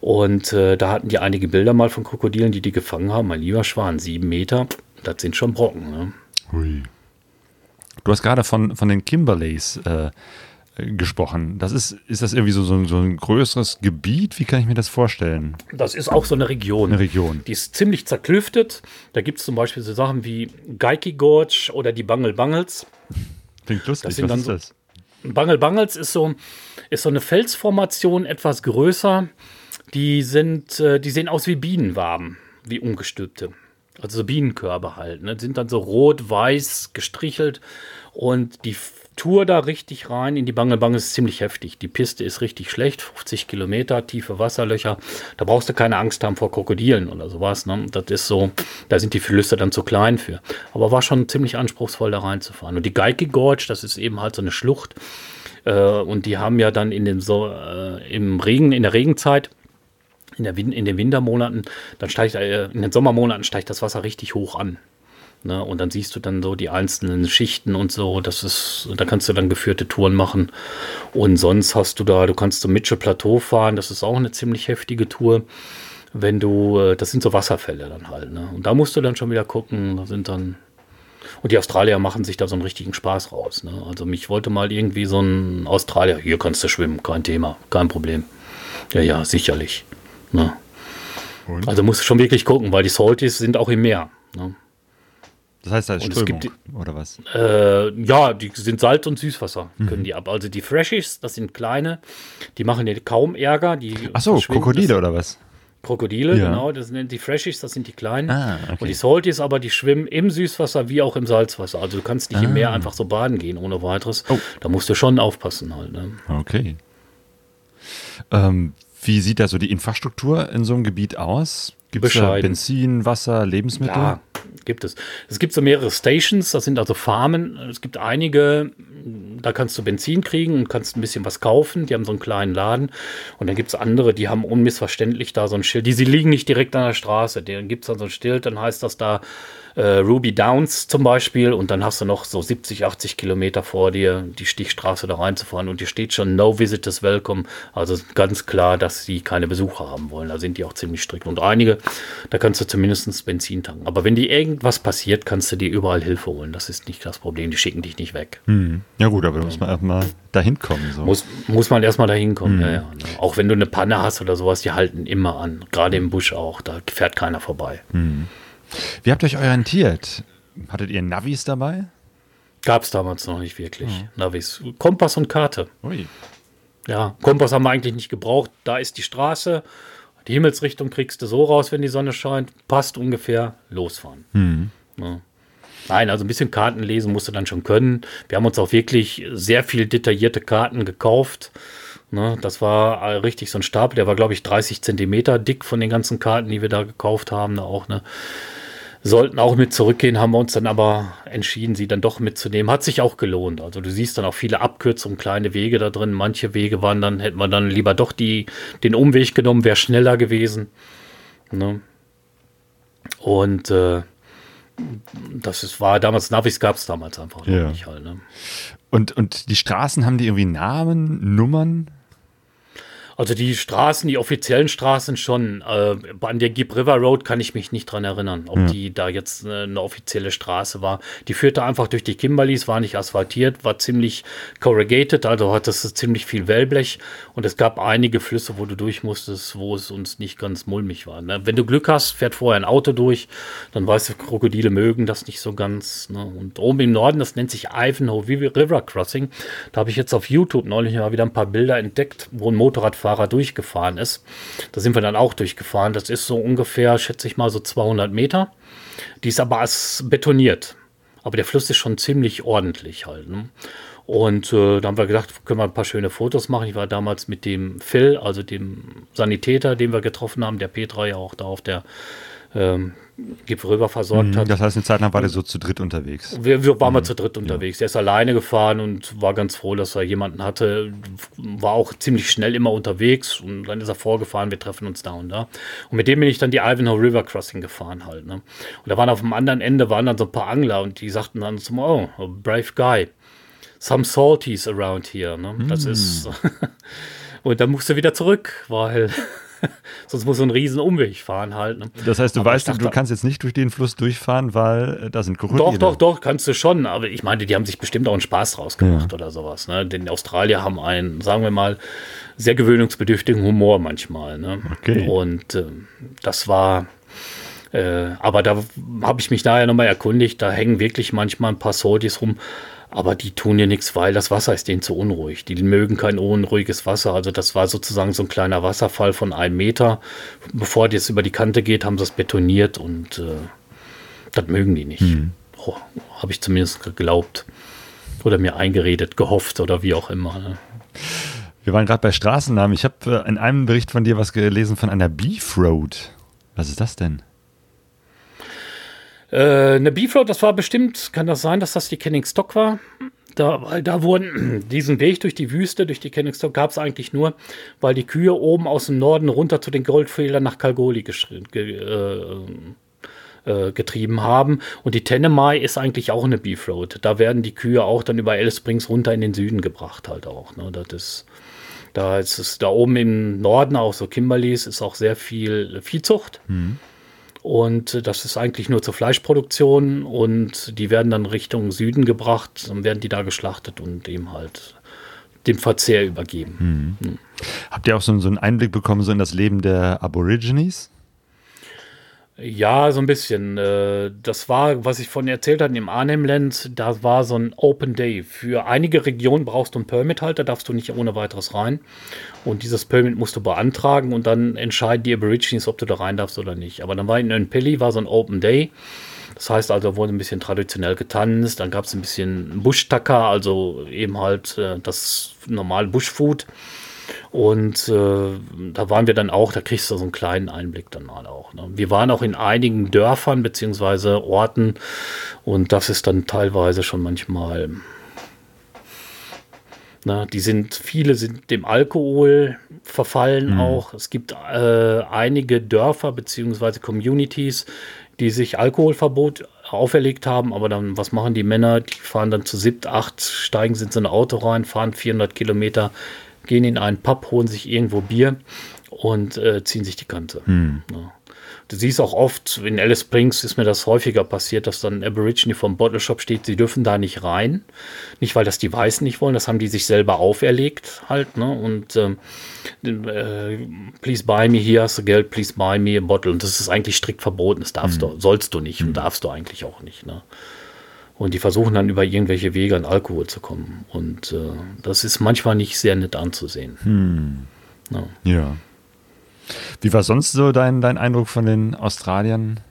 Und äh, da hatten die einige Bilder mal von Krokodilen, die die gefangen haben. Mein lieber Schwan, sieben Meter, das sind schon Brocken. Ne? Hui. Du hast gerade von, von den Kimberleys äh, gesprochen. Das ist, ist das irgendwie so, so, so, ein größeres Gebiet? Wie kann ich mir das vorstellen? Das ist auch so eine Region. Eine Region. Die ist ziemlich zerklüftet. Da gibt es zum Beispiel so Sachen wie Geiki Gorge oder die Bangel Bangles. Klingt lustig. Was ist das? Bangel Bangles ist so, ist so eine Felsformation, etwas größer. Die, sind, äh, die sehen aus wie Bienenwaben, wie ungestülpte. Also so Bienenkörbe halt. Ne? Die sind dann so rot-weiß gestrichelt und die Tour da richtig rein in die Bangelbang ist ziemlich heftig. Die Piste ist richtig schlecht, 50 Kilometer, tiefe Wasserlöcher. Da brauchst du keine Angst haben vor Krokodilen oder sowas. Ne? Das ist so, da sind die Flüsse dann zu klein für. Aber war schon ziemlich anspruchsvoll da reinzufahren. Und die Geike Gorge, das ist eben halt so eine Schlucht. Äh, und die haben ja dann in dem so, äh, im Regen, in der Regenzeit, in, der in den Wintermonaten, dann steigt, äh, in den Sommermonaten steigt das Wasser richtig hoch an. Ne? Und dann siehst du dann so die einzelnen Schichten und so. Das ist, da kannst du dann geführte Touren machen. Und sonst hast du da, du kannst zum Mitchell Plateau fahren. Das ist auch eine ziemlich heftige Tour. Wenn du, äh, das sind so Wasserfälle dann halt. Ne? Und da musst du dann schon wieder gucken. Da sind dann und die Australier machen sich da so einen richtigen Spaß raus. Ne? Also mich wollte mal irgendwie so ein Australier, hier kannst du schwimmen, kein Thema, kein Problem. Ja, ja, sicherlich. Ne? Also musst du schon wirklich gucken, weil die Salties sind auch im Meer. Ne? Das heißt, da ist Strömung, gibt, oder was? Äh, ja, die sind Salz- und Süßwasser, mhm. können die ab. Also die Freshies, das sind kleine, die machen dir kaum Ärger. Die Ach so, Krokodile oder was? Krokodile, ja. genau, das sind die Freshies, das sind die kleinen. Ah, okay. Und die Salties aber, die schwimmen im Süßwasser wie auch im Salzwasser. Also du kannst nicht ah. im Meer einfach so baden gehen ohne weiteres. Oh. Da musst du schon aufpassen halt. Ne? Okay. Ähm, wie sieht da so die Infrastruktur in so einem Gebiet aus? Gibt es Benzin, Wasser, Lebensmittel? Ja, gibt es. Es gibt so mehrere Stations, das sind also Farmen. Es gibt einige, da kannst du Benzin kriegen und kannst ein bisschen was kaufen. Die haben so einen kleinen Laden. Und dann gibt es andere, die haben unmissverständlich da so ein Schild. Die sie liegen nicht direkt an der Straße. Dann gibt es dann so ein Schild, dann heißt das da äh, Ruby Downs zum Beispiel und dann hast du noch so 70, 80 Kilometer vor dir, die Stichstraße da reinzufahren und hier steht schon No Visitors Welcome. Also ganz klar, dass sie keine Besucher haben wollen. Da sind die auch ziemlich strikt. Und einige, da kannst du zumindest Benzin tanken. Aber wenn dir irgendwas passiert, kannst du dir überall Hilfe holen. Das ist nicht das Problem. Die schicken dich nicht weg. Hm. Ja gut, aber da muss man erstmal dahin kommen. So. Muss, muss man erstmal dahin kommen, hm. ja, ja. Auch wenn du eine Panne hast oder sowas, die halten immer an. Gerade im Busch auch. Da fährt keiner vorbei. Hm. Wie habt ihr euch orientiert? Hattet ihr Navis dabei? Gab es damals noch nicht wirklich. Mhm. Navis. Kompass und Karte. Ui. Ja, Kompass haben wir eigentlich nicht gebraucht. Da ist die Straße. Die Himmelsrichtung kriegst du so raus, wenn die Sonne scheint. Passt ungefähr. Losfahren. Mhm. Ja. Nein, also ein bisschen Karten lesen musst du dann schon können. Wir haben uns auch wirklich sehr viel detaillierte Karten gekauft. Ne, das war richtig so ein Stapel, der war, glaube ich, 30 Zentimeter dick von den ganzen Karten, die wir da gekauft haben. Da auch, ne sollten auch mit zurückgehen, haben wir uns dann aber entschieden, sie dann doch mitzunehmen. Hat sich auch gelohnt. Also du siehst dann auch viele Abkürzungen, kleine Wege da drin. Manche Wege waren dann, hätten wir dann lieber doch die, den Umweg genommen, wäre schneller gewesen. Ne? Und äh, das ist, war damals, Navis gab es damals einfach noch ja. nicht halt. Ne? Und, und die Straßen haben die irgendwie Namen, Nummern? Also die Straßen, die offiziellen Straßen schon. Äh, an der Gib River Road kann ich mich nicht dran erinnern, ob ja. die da jetzt eine, eine, offizielle Straße war. Die führte einfach durch die Kimberleys, war nicht asphaltiert, war ziemlich corrugated, also hat das ziemlich viel Wellblech. Und es gab einige Flüsse, wo du durch musstest, wo es uns nicht ganz mulmig war. Ne? Wenn du Glück hast, fährt vorher ein Auto durch, dann weißt du, Krokodile mögen das nicht so ganz. Ne? Und oben im Norden, das nennt sich Ivanhoe River Crossing. Da habe ich jetzt auf YouTube neulich mal wieder ein paar Bilder entdeckt, wo ein Motorradfahrer Fahrer durchgefahren ist. Da sind wir dann auch durchgefahren. Das ist so ungefähr, schätze ich mal, so 200 Meter. Die ist aber betoniert. Aber der Fluss ist schon ziemlich ordentlich halt. Ne? Und äh, da haben wir gedacht, können wir ein paar schöne Fotos machen. Ich war damals mit dem Phil, also dem Sanitäter, den wir getroffen haben, der Petra ja auch da auf der ähm, Gipfelröber versorgt mhm, hat. Das heißt, eine Zeit lang war der so zu dritt unterwegs. Wir, wir waren mhm. mal zu dritt unterwegs. Ja. Der ist alleine gefahren und war ganz froh, dass er jemanden hatte. War auch ziemlich schnell immer unterwegs und dann ist er vorgefahren, wir treffen uns da und da. Und mit dem bin ich dann die Ivanhoe River Crossing gefahren halt. Ne? Und da waren auf dem anderen Ende waren dann so ein paar Angler und die sagten dann so, oh, brave guy. Some salties around here. Ne? Das mhm. ist. und dann musst du wieder zurück, weil Sonst muss so ein riesen Umweg fahren halt. Ne? Das heißt, du aber weißt, dachte, du kannst jetzt nicht durch den Fluss durchfahren, weil äh, da sind Krokodile. Doch, doch, doch, kannst du schon. Aber ich meine, die haben sich bestimmt auch einen Spaß draus gemacht ja. oder sowas. Ne? Denn Australier haben einen, sagen wir mal, sehr gewöhnungsbedürftigen Humor manchmal. Ne? Okay. Und äh, das war. Äh, aber da habe ich mich daher nochmal erkundigt, da hängen wirklich manchmal ein paar Soldiers rum, aber die tun dir nichts, weil das Wasser ist denen zu unruhig. Die mögen kein unruhiges Wasser. Also das war sozusagen so ein kleiner Wasserfall von einem Meter. Bevor das über die Kante geht, haben sie es betoniert und äh, das mögen die nicht. Mhm. Oh, Habe ich zumindest geglaubt. Oder mir eingeredet, gehofft oder wie auch immer. Ne? Wir waren gerade bei Straßennamen. Ich habe äh, in einem Bericht von dir was gelesen von einer Beef Road. Was ist das denn? Äh, eine Beefroad, das war bestimmt, kann das sein, dass das die Kenning Stock war? Da, da wurden diesen Weg durch die Wüste, durch die Kenning Stock gab es eigentlich nur, weil die Kühe oben aus dem Norden runter zu den Goldfehlern nach Kalgoli ge äh, äh, getrieben haben. Und die Tenemai ist eigentlich auch eine Beefroad. Da werden die Kühe auch dann über Alice Springs runter in den Süden gebracht halt auch. Ne? Das ist, da ist es da oben im Norden auch so Kimberleys ist auch sehr viel Viehzucht. Mhm. Und das ist eigentlich nur zur Fleischproduktion und die werden dann Richtung Süden gebracht, dann werden die da geschlachtet und dem halt dem Verzehr übergeben. Mhm. Mhm. Habt ihr auch so, so, einen Einblick bekommen so in das Leben der Aborigines? Ja, so ein bisschen. Äh, das war, was ich von erzählt hatte, im Arnhem-Land, da war so ein Open Day. Für einige Regionen brauchst du ein Permit halt, da darfst du nicht ohne weiteres rein. Und dieses Permit musst du beantragen und dann entscheiden die Aborigines, ob du da rein darfst oder nicht. Aber dann war in Npilli war so ein Open Day. Das heißt also, wurde ein bisschen traditionell getanzt, dann gab es ein bisschen Busch-Tacker, also eben halt äh, das normale Bushfood. Und äh, da waren wir dann auch, da kriegst du so einen kleinen Einblick dann mal auch. Ne? Wir waren auch in einigen Dörfern beziehungsweise Orten und das ist dann teilweise schon manchmal. Na, die sind, viele sind dem Alkohol verfallen mhm. auch. Es gibt äh, einige Dörfer beziehungsweise Communities, die sich Alkoholverbot auferlegt haben, aber dann, was machen die Männer? Die fahren dann zu siebt, acht, steigen sie in so ein Auto rein, fahren 400 Kilometer gehen in einen Pub, holen sich irgendwo Bier und äh, ziehen sich die Kante. Hm. Ja. Du siehst auch oft, in Alice Springs ist mir das häufiger passiert, dass dann Aborigine vom Bottle Shop steht, sie dürfen da nicht rein. Nicht, weil das die Weißen nicht wollen, das haben die sich selber auferlegt halt. Ne? Und ähm, äh, please buy me, hier hast du Geld, please buy me a bottle. Und das ist eigentlich strikt verboten, das darfst hm. du, sollst du nicht hm. und darfst du eigentlich auch nicht. Ne? Und die versuchen dann über irgendwelche Wege an Alkohol zu kommen. Und äh, das ist manchmal nicht sehr nett anzusehen. Hm. Ja. ja. Wie war sonst so dein, dein Eindruck von den Australiern?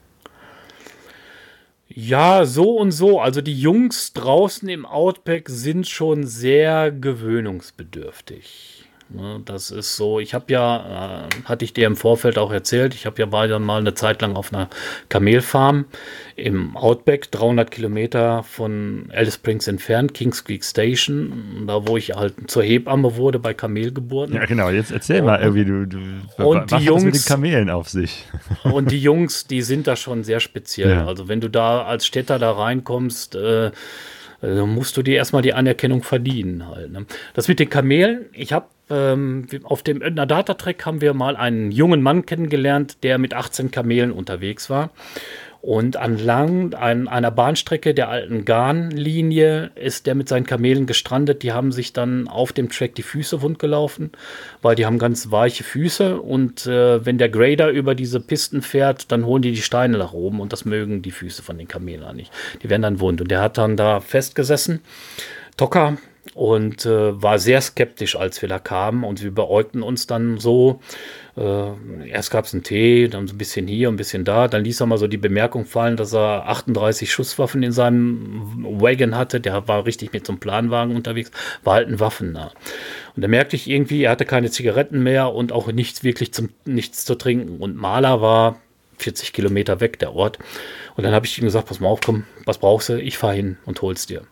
Ja, so und so. Also die Jungs draußen im Outback sind schon sehr gewöhnungsbedürftig. Ne, das ist so, ich habe ja, äh, hatte ich dir im Vorfeld auch erzählt, ich habe ja war dann mal eine Zeit lang auf einer Kamelfarm im Outback, 300 Kilometer von Alice Springs entfernt, Kings Creek Station, da wo ich halt zur Hebamme wurde bei Kamelgeburten. Ja, genau, jetzt erzähl und, mal irgendwie, du, du und die Jungs, mit den Kamelen auf sich? und die Jungs, die sind da schon sehr speziell. Ja. Also wenn du da als Städter da reinkommst, äh, Also musst du dir erstmal die Anerkennung verdienen halt. Ne? Das mit den Kamelen, ich habe ähm, auf dem Ödner Data Track haben wir mal einen jungen Mann kennengelernt, der mit 18 Kamelen unterwegs war. Und anlang an einer Bahnstrecke der alten Garnlinie ist der mit seinen Kamelen gestrandet. Die haben sich dann auf dem Track die Füße wundgelaufen, weil die haben ganz weiche Füße. Und äh, wenn der Grader über diese Pisten fährt, dann holen die die Steine nach oben. Und das mögen die Füße von den Kamelen nicht. Die werden dann wund. Und der hat dann da festgesessen. Tocker, und äh, war sehr skeptisch, als wir da kamen. Und wir beäugten uns dann so. Äh, erst gab es einen Tee, dann so ein bisschen hier, ein bisschen da. Dann ließ er mal so die Bemerkung fallen, dass er 38 Schusswaffen in seinem Wagon hatte. Der war richtig mit so einem Planwagen unterwegs, war halt ein Waffennah. Und da merkte ich irgendwie, er hatte keine Zigaretten mehr und auch nichts wirklich zum, nichts zu trinken. Und Maler war 40 Kilometer weg, der Ort. Und dann habe ich ihm gesagt, pass mal auf, komm, was brauchst du? Ich fahre hin und hol's dir.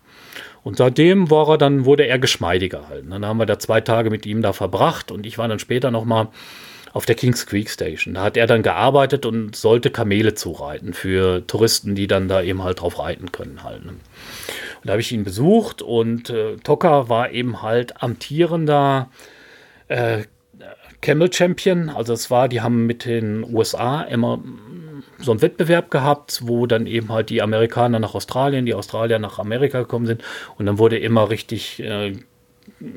Und seitdem war er dann, wurde er geschmeidiger halt. Dann haben wir da zwei Tage mit ihm da verbracht und ich war dann später nochmal auf der Kings Creek Station. Da hat er dann gearbeitet und sollte Kamele zureiten für Touristen, die dann da eben halt drauf reiten können halt. Ne? Und da habe ich ihn besucht und äh, Tocker war eben halt amtierender äh, Camel Champion. Also es war, die haben mit den USA immer so einen Wettbewerb gehabt, wo dann eben halt die Amerikaner nach Australien, die Australier nach Amerika gekommen sind und dann wurde immer richtig äh,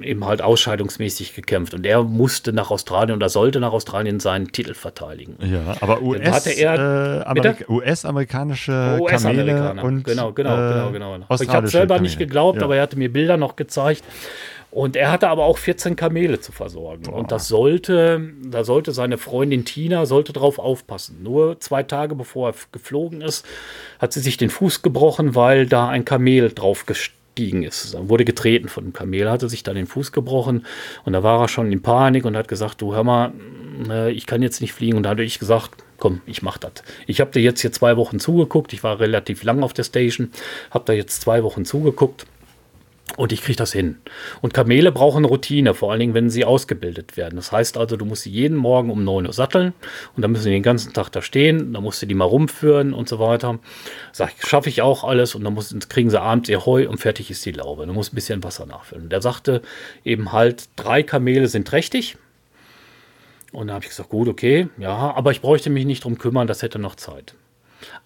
eben halt ausscheidungsmäßig gekämpft und er musste nach Australien oder sollte nach Australien seinen Titel verteidigen. Ja, aber US, äh, US-amerikanische US Kamele und genau, genau, genau, genau. Ich habe selber Kamele. nicht geglaubt, ja. aber er hatte mir Bilder noch gezeigt. Und er hatte aber auch 14 Kamele zu versorgen. Boah. Und das sollte, da sollte seine Freundin Tina, sollte drauf aufpassen. Nur zwei Tage bevor er geflogen ist, hat sie sich den Fuß gebrochen, weil da ein Kamel drauf gestiegen ist. Er wurde getreten von dem Kamel, hatte sich da den Fuß gebrochen und da war er schon in Panik und hat gesagt, du hör mal, äh, ich kann jetzt nicht fliegen. Und da hatte ich gesagt, komm, ich mach das. Ich habe dir jetzt hier zwei Wochen zugeguckt. Ich war relativ lang auf der Station, habe da jetzt zwei Wochen zugeguckt. Und ich kriege das hin. Und Kamele brauchen Routine, vor allen Dingen, wenn sie ausgebildet werden. Das heißt also, du musst sie jeden Morgen um 9 Uhr satteln und dann müssen sie den ganzen Tag da stehen, dann musst du die mal rumführen und so weiter. Sag ich, schaffe ich auch alles und dann muss, kriegen sie abends ihr Heu und fertig ist die Laube. Du musst ein bisschen Wasser nachfüllen. Der sagte eben halt, drei Kamele sind trächtig. Und da habe ich gesagt, gut, okay, ja, aber ich bräuchte mich nicht drum kümmern, das hätte noch Zeit.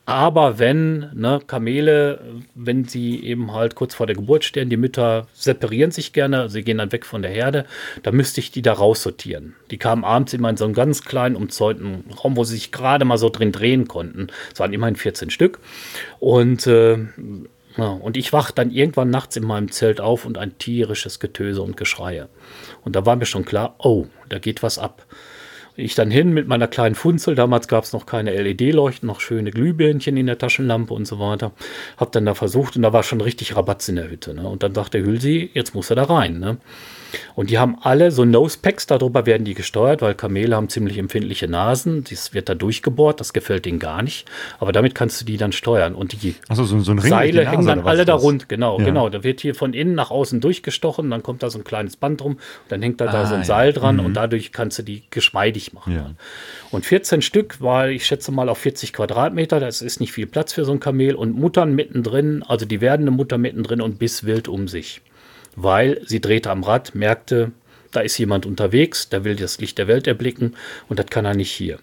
Aber wenn ne, Kamele, wenn sie eben halt kurz vor der Geburt stehen, die Mütter separieren sich gerne, sie gehen dann weg von der Herde, dann müsste ich die da raussortieren. Die kamen abends immer in so einen ganz kleinen, umzäunten Raum, wo sie sich gerade mal so drin drehen konnten. Es waren immerhin 14 Stück. Und, äh, ja, und ich wach dann irgendwann nachts in meinem Zelt auf und ein tierisches Getöse und Geschreie. Und da war mir schon klar, oh, da geht was ab. Ich dann hin mit meiner kleinen Funzel, damals gab es noch keine LED-Leuchten, noch schöne Glühbirnchen in der Taschenlampe und so weiter. Hab dann da versucht und da war schon richtig Rabatz in der Hütte. Ne? Und dann sagte Hülsi, jetzt muss er da rein. Ne? Und die haben alle so Nose-Packs, darüber werden die gesteuert, weil Kamele haben ziemlich empfindliche Nasen. Das wird da durchgebohrt, das gefällt denen gar nicht. Aber damit kannst du die dann steuern. Und die so, so ein Seile hängen dann alle da rund. Genau, ja. genau. Da wird hier von innen nach außen durchgestochen, dann kommt da so ein kleines Band rum, dann hängt da, ah, da so ein ja. Seil dran mhm. und dadurch kannst du die geschmeidig machen. Ja. Und 14 Stück, weil ich schätze mal auf 40 Quadratmeter, das ist nicht viel Platz für so ein Kamel und Muttern mittendrin, also die werdende Mutter mittendrin und bis wild um sich weil sie drehte am Rad, merkte, da ist jemand unterwegs, der will das Licht der Welt erblicken und das kann er nicht hier.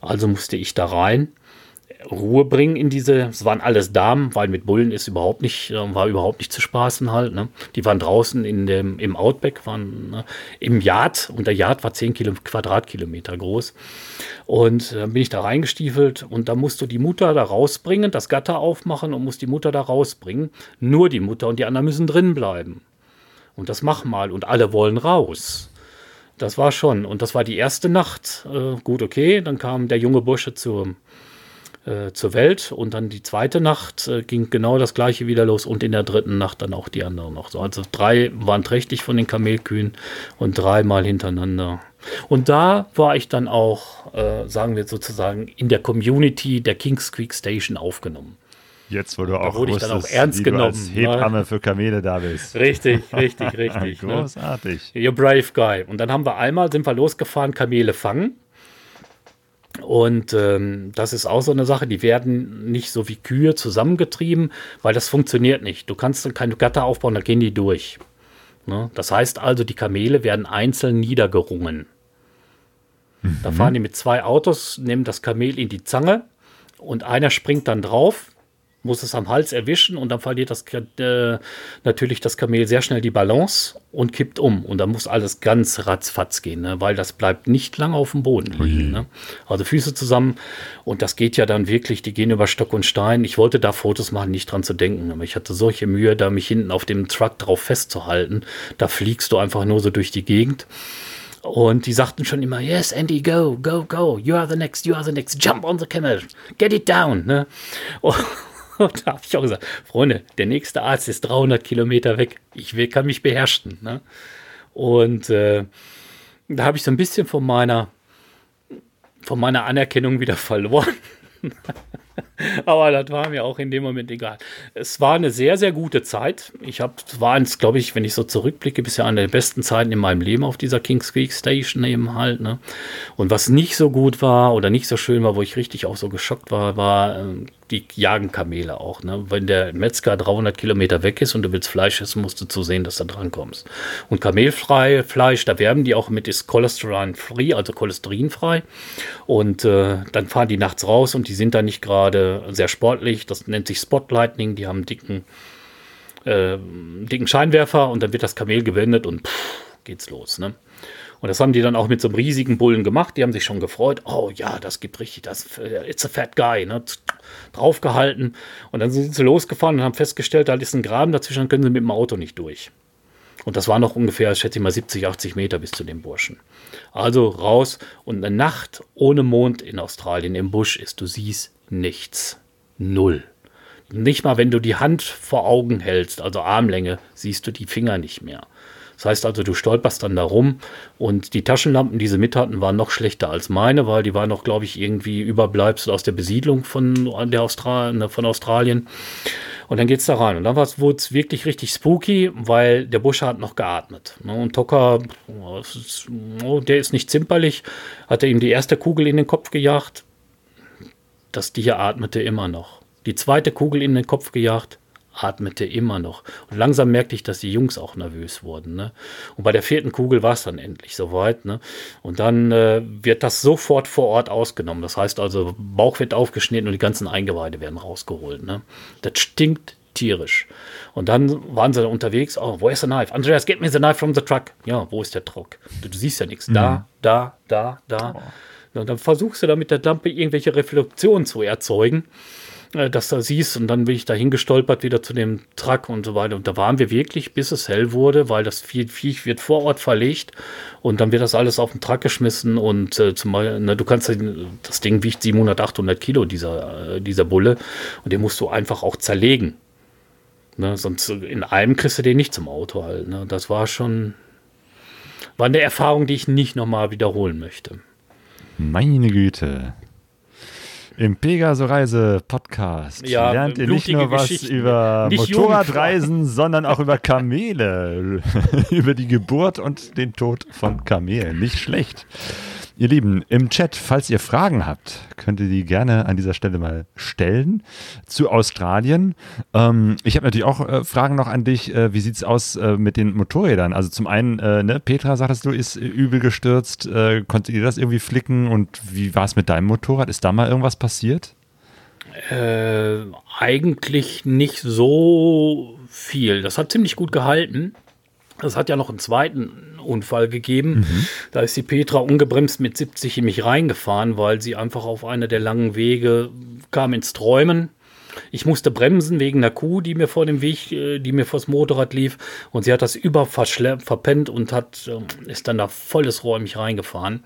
Also musste ich da rein, Ruhe bringen in diese, es waren alles Damen, weil mit Bullen ist überhaupt nicht, äh, war überhaupt nicht zu spaßen halt. Ne? Die waren draußen in dem, im Outback, waren ne? im Yard und der Yard war 10 Kilo, Quadratkilometer groß. Und dann bin ich da reingestiefelt und da musst du die Mutter da rausbringen, das Gatter aufmachen und musst die Mutter da rausbringen. Nur die Mutter und die anderen müssen drin bleiben und das mach mal und alle wollen raus. Das war schon. Und das war die erste Nacht. Äh, gut, okay. Dann kam der junge Bursche zur, äh, zur Welt und dann die zweite Nacht äh, ging genau das gleiche wieder los und in der dritten Nacht dann auch die anderen noch. So, also drei waren trächtig von den Kamelkühen und dreimal hintereinander. Und da war ich dann auch, äh, sagen wir sozusagen, in der Community der Kings Creek Station aufgenommen. Jetzt, wo du auch, wurde ich dann auch ernst genommen. Als ne? Hebamme für Kamele da bist. Richtig, richtig, richtig. Ne? Großartig. Ne? You're brave guy. Und dann haben wir einmal, sind wir losgefahren, Kamele fangen. Und ähm, das ist auch so eine Sache, die werden nicht so wie Kühe zusammengetrieben, weil das funktioniert nicht. Du kannst keine Gatter aufbauen, da gehen die durch. Ne? Das heißt also, die Kamele werden einzeln niedergerungen. Mhm. Da fahren die mit zwei Autos, nehmen das Kamel in die Zange und einer springt dann drauf muss es am Hals erwischen und dann verliert das äh, natürlich das Kamel sehr schnell die Balance und kippt um. Und dann muss alles ganz ratzfatz gehen, ne? weil das bleibt nicht lange auf dem Boden liegen. Ne? Also Füße zusammen und das geht ja dann wirklich, die gehen über Stock und Stein. Ich wollte da Fotos machen, nicht dran zu denken, aber ich hatte solche Mühe, da mich hinten auf dem Truck drauf festzuhalten. Da fliegst du einfach nur so durch die Gegend. Und die sagten schon immer, yes, Andy, go, go, go, you are the next, you are the next, jump on the camel, get it down. Ne? Und da habe ich auch gesagt, Freunde, der nächste Arzt ist 300 Kilometer weg. Ich will, kann mich beherrschen. Ne? Und äh, da habe ich so ein bisschen von meiner, von meiner Anerkennung wieder verloren. Aber das war mir auch in dem Moment egal. Es war eine sehr, sehr gute Zeit. Ich habe, war es, glaube ich, wenn ich so zurückblicke, bisher eine der besten Zeiten in meinem Leben auf dieser Kings Creek Station eben halt. Ne? Und was nicht so gut war oder nicht so schön war, wo ich richtig auch so geschockt war, war, äh, die jagen Kamele auch. Ne? Wenn der Metzger 300 Kilometer weg ist und du willst Fleisch essen, musst du zusehen, dass du dran kommst. Und kamelfrei Fleisch, da werben die auch mit, ist cholesterin-free, also cholesterinfrei. Und äh, dann fahren die nachts raus und die sind da nicht gerade sehr sportlich. Das nennt sich Spotlightning. Die haben dicken, äh, dicken Scheinwerfer und dann wird das Kamel gewendet und pff, geht's los. Ne? Und das haben die dann auch mit so einem riesigen Bullen gemacht. Die haben sich schon gefreut. Oh ja, das gibt richtig, das äh, it's a fat guy, ne? Draufgehalten. Und dann sind sie losgefahren und haben festgestellt, da ist ein Graben dazwischen, können sie mit dem Auto nicht durch. Und das war noch ungefähr, schätze ich mal, 70, 80 Meter bis zu dem Burschen. Also raus und eine Nacht ohne Mond in Australien im Busch ist, du siehst nichts. Null. Nicht mal, wenn du die Hand vor Augen hältst, also Armlänge, siehst du die Finger nicht mehr. Das heißt also, du stolperst dann da rum und die Taschenlampen, die sie mit hatten, waren noch schlechter als meine, weil die waren noch, glaube ich, irgendwie Überbleibsel aus der Besiedlung von, der Austral ne, von Australien. Und dann geht es da rein. Und dann wurde es wirklich richtig spooky, weil der Bursche hat noch geatmet. Ne? Und Tocker, oh, der ist nicht zimperlich, hat er ihm die erste Kugel in den Kopf gejagt, das Tier atmete immer noch. Die zweite Kugel in den Kopf gejagt, atmete immer noch. Und langsam merkte ich, dass die Jungs auch nervös wurden. Ne? Und bei der vierten Kugel war es dann endlich soweit. Ne? Und dann äh, wird das sofort vor Ort ausgenommen. Das heißt also, Bauch wird aufgeschnitten und die ganzen Eingeweide werden rausgeholt. Ne? Das stinkt tierisch. Und dann waren sie unterwegs. Oh, wo ist der Knife? Andreas, get me the knife from the truck. Ja, wo ist der Truck? Du, du siehst ja nichts. Mhm. Da, da, da, da. Oh. Und dann versuchst du da mit der Lampe irgendwelche Reflexionen zu erzeugen, äh, dass du siehst. Und dann bin ich dahin gestolpert wieder zu dem Truck und so weiter. Und da waren wir wirklich, bis es hell wurde, weil das Viech wird vor Ort verlegt und dann wird das alles auf den Truck geschmissen. Und äh, zumal, na, du kannst, das Ding wiegt 700, 800 Kilo, dieser, äh, dieser Bulle. Und den musst du einfach auch zerlegen. Ne, sonst in einem kriegst du den nicht zum Auto halt. Ne? Das war schon, war eine Erfahrung, die ich nicht nochmal wiederholen möchte. Meine Güte. Im Pegaso Reise Podcast ja, lernt ihr nicht nur was über nicht Motorradreisen, sondern auch über Kamele, über die Geburt und den Tod von Kamelen. Nicht schlecht. Ihr Lieben, im Chat, falls ihr Fragen habt, könnt ihr die gerne an dieser Stelle mal stellen zu Australien. Ähm, ich habe natürlich auch äh, Fragen noch an dich. Äh, wie sieht es aus äh, mit den Motorrädern? Also zum einen, äh, ne, Petra, sagtest du, ist übel gestürzt. Äh, konntet ihr das irgendwie flicken? Und wie war es mit deinem Motorrad? Ist da mal irgendwas passiert? Äh, eigentlich nicht so viel. Das hat ziemlich gut gehalten. Das hat ja noch einen zweiten Unfall gegeben. Mhm. Da ist die Petra ungebremst mit 70 in mich reingefahren, weil sie einfach auf einer der langen Wege kam ins Träumen. Ich musste bremsen wegen einer Kuh, die mir vor dem Weg, äh, die mir vors Motorrad lief. Und sie hat das verpennt und hat, ähm, ist dann da volles Rohr in mich reingefahren.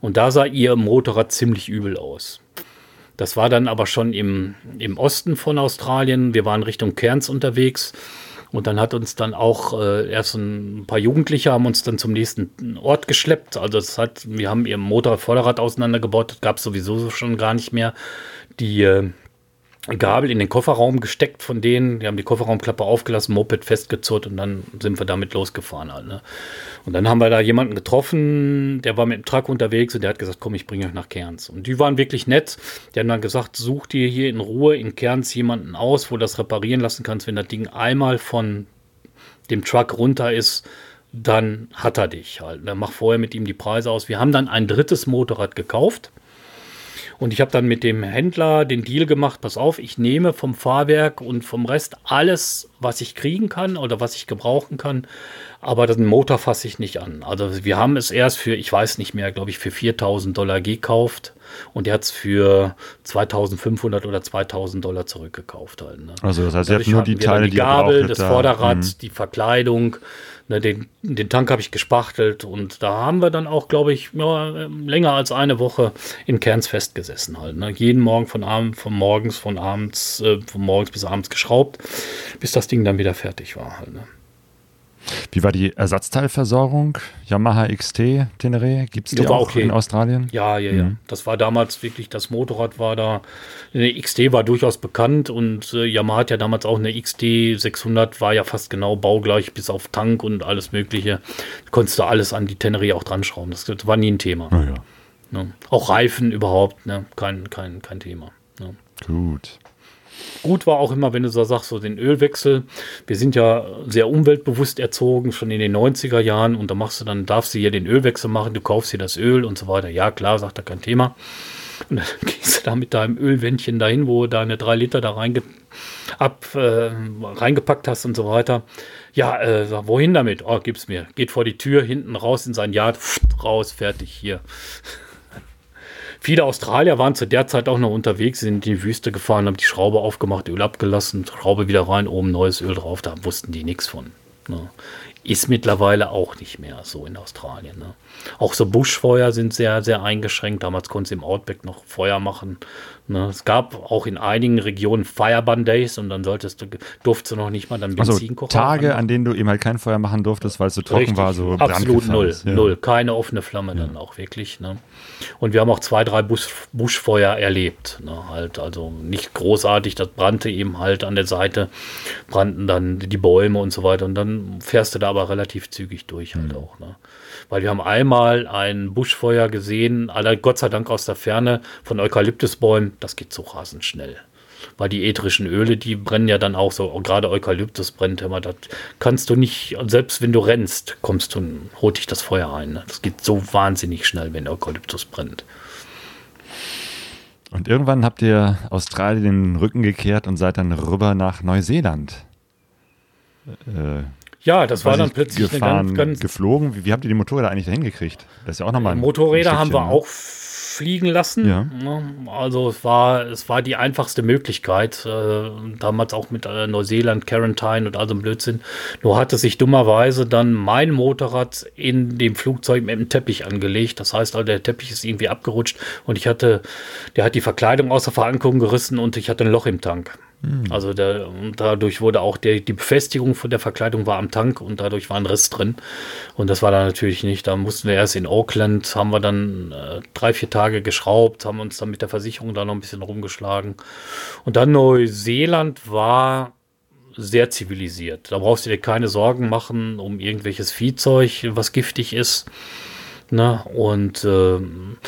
Und da sah ihr Motorrad ziemlich übel aus. Das war dann aber schon im, im Osten von Australien. Wir waren Richtung Cairns unterwegs. Und dann hat uns dann auch äh, erst ein paar Jugendliche haben uns dann zum nächsten Ort geschleppt. Also das hat, wir haben ihr Motor Vorderrad auseinandergebaut, das gab es sowieso schon gar nicht mehr. Die, äh, Gabel in den Kofferraum gesteckt von denen. Die haben die Kofferraumklappe aufgelassen, Moped festgezurrt und dann sind wir damit losgefahren halt. Ne? Und dann haben wir da jemanden getroffen, der war mit dem Truck unterwegs und der hat gesagt, komm, ich bringe euch nach Kerns. Und die waren wirklich nett. Die haben dann gesagt, such dir hier in Ruhe in Kerns jemanden aus, wo du das reparieren lassen kannst. Wenn das Ding einmal von dem Truck runter ist, dann hat er dich halt. Dann mach vorher mit ihm die Preise aus. Wir haben dann ein drittes Motorrad gekauft und ich habe dann mit dem Händler den Deal gemacht, pass auf, ich nehme vom Fahrwerk und vom Rest alles, was ich kriegen kann oder was ich gebrauchen kann, aber den Motor fasse ich nicht an. Also wir haben es erst für, ich weiß nicht mehr, glaube ich, für 4000 Dollar gekauft und er hat es für 2500 oder 2000 Dollar zurückgekauft. Halt, ne? Also das heißt, ihr habt nur die Teile, die, die Gabel, das Vorderrad, mhm. die Verkleidung, Ne, den, den Tank habe ich gespachtelt und da haben wir dann auch, glaube ich, ja, länger als eine Woche in Kerns festgesessen halt. Ne? Jeden Morgen von Abend, von morgens, von abends, äh, von morgens bis abends geschraubt, bis das Ding dann wieder fertig war halt. Ne? Wie war die Ersatzteilversorgung? Yamaha XT Tenere? Gibt es die auch okay. in Australien? Ja, ja, ja. Mhm. Das war damals wirklich, das Motorrad war da. Eine XT war durchaus bekannt und äh, Yamaha hat ja damals auch eine XT 600, war ja fast genau baugleich, bis auf Tank und alles Mögliche. Da konntest du alles an die Tenere auch dran schrauben. Das, das war nie ein Thema. Oh ja. Ne? Auch Reifen überhaupt, ne? kein, kein, kein Thema. Ne? Gut. Gut war auch immer, wenn du so sagst, so den Ölwechsel. Wir sind ja sehr umweltbewusst erzogen, schon in den 90er Jahren. Und da machst du dann, darfst du hier den Ölwechsel machen, du kaufst hier das Öl und so weiter. Ja, klar, sagt er, kein Thema. Und dann gehst du da mit deinem Ölwändchen dahin, wo du deine drei Liter da reinge ab, äh, reingepackt hast und so weiter. Ja, äh, wohin damit? Oh, gib's mir. Geht vor die Tür, hinten raus in sein Yard, raus, fertig, hier. Viele Australier waren zu der Zeit auch noch unterwegs, sind in die Wüste gefahren, haben die Schraube aufgemacht, Öl abgelassen, Schraube wieder rein, oben neues Öl drauf, da wussten die nichts von. Ne? Ist mittlerweile auch nicht mehr so in Australien. Ne? Auch so Buschfeuer sind sehr, sehr eingeschränkt. Damals konnte du im Outback noch Feuer machen. Ne? Es gab auch in einigen Regionen Fireburn Days und dann solltest du, durftest du noch nicht mal dann Benzinkocher. Also Tage, an denen du eben halt kein Feuer machen durftest, weil es so trocken Richtig, war, so Absolut null, ja. null. Keine offene Flamme ja. dann auch wirklich. Ne? Und wir haben auch zwei, drei Busch, Buschfeuer erlebt. Ne? Halt, also nicht großartig, das brannte eben halt an der Seite, brannten dann die Bäume und so weiter. Und dann fährst du da aber relativ zügig durch halt mhm. auch. Ne? Weil wir haben einmal ein Buschfeuer gesehen, aller Gott sei Dank aus der Ferne von Eukalyptusbäumen. Das geht so rasend schnell weil die ätherischen Öle, die brennen ja dann auch so, gerade Eukalyptus brennt immer, das kannst du nicht, selbst wenn du rennst, kommst du, holt dich das Feuer ein. Ne? Das geht so wahnsinnig schnell, wenn Eukalyptus brennt. Und irgendwann habt ihr Australien den Rücken gekehrt und seid dann rüber nach Neuseeland. Äh, ja, das war dann plötzlich gefahren, eine ganz, ganz geflogen. Wie, wie, habt ihr die Motorräder eigentlich dahin gekriegt? Das ist ja auch nochmal Motorräder haben wir ne? auch fliegen lassen. Ja. Also es war, es war die einfachste Möglichkeit. Äh, damals auch mit äh, Neuseeland, Quarantine und all so Blödsinn. Nur hatte sich dummerweise dann mein Motorrad in dem Flugzeug mit dem Teppich angelegt. Das heißt, also der Teppich ist irgendwie abgerutscht und ich hatte, der hat die Verkleidung außer Verankerung gerissen und ich hatte ein Loch im Tank. Mhm. Also der, dadurch wurde auch der, die Befestigung von der Verkleidung war am Tank und dadurch war ein Riss drin. Und das war da natürlich nicht. Da mussten wir erst in Auckland, haben wir dann äh, drei, vier Tage geschraubt, haben uns dann mit der Versicherung da noch ein bisschen rumgeschlagen. Und dann Neuseeland war sehr zivilisiert. Da brauchst du dir keine Sorgen machen um irgendwelches Viehzeug, was giftig ist. Na, und ähm,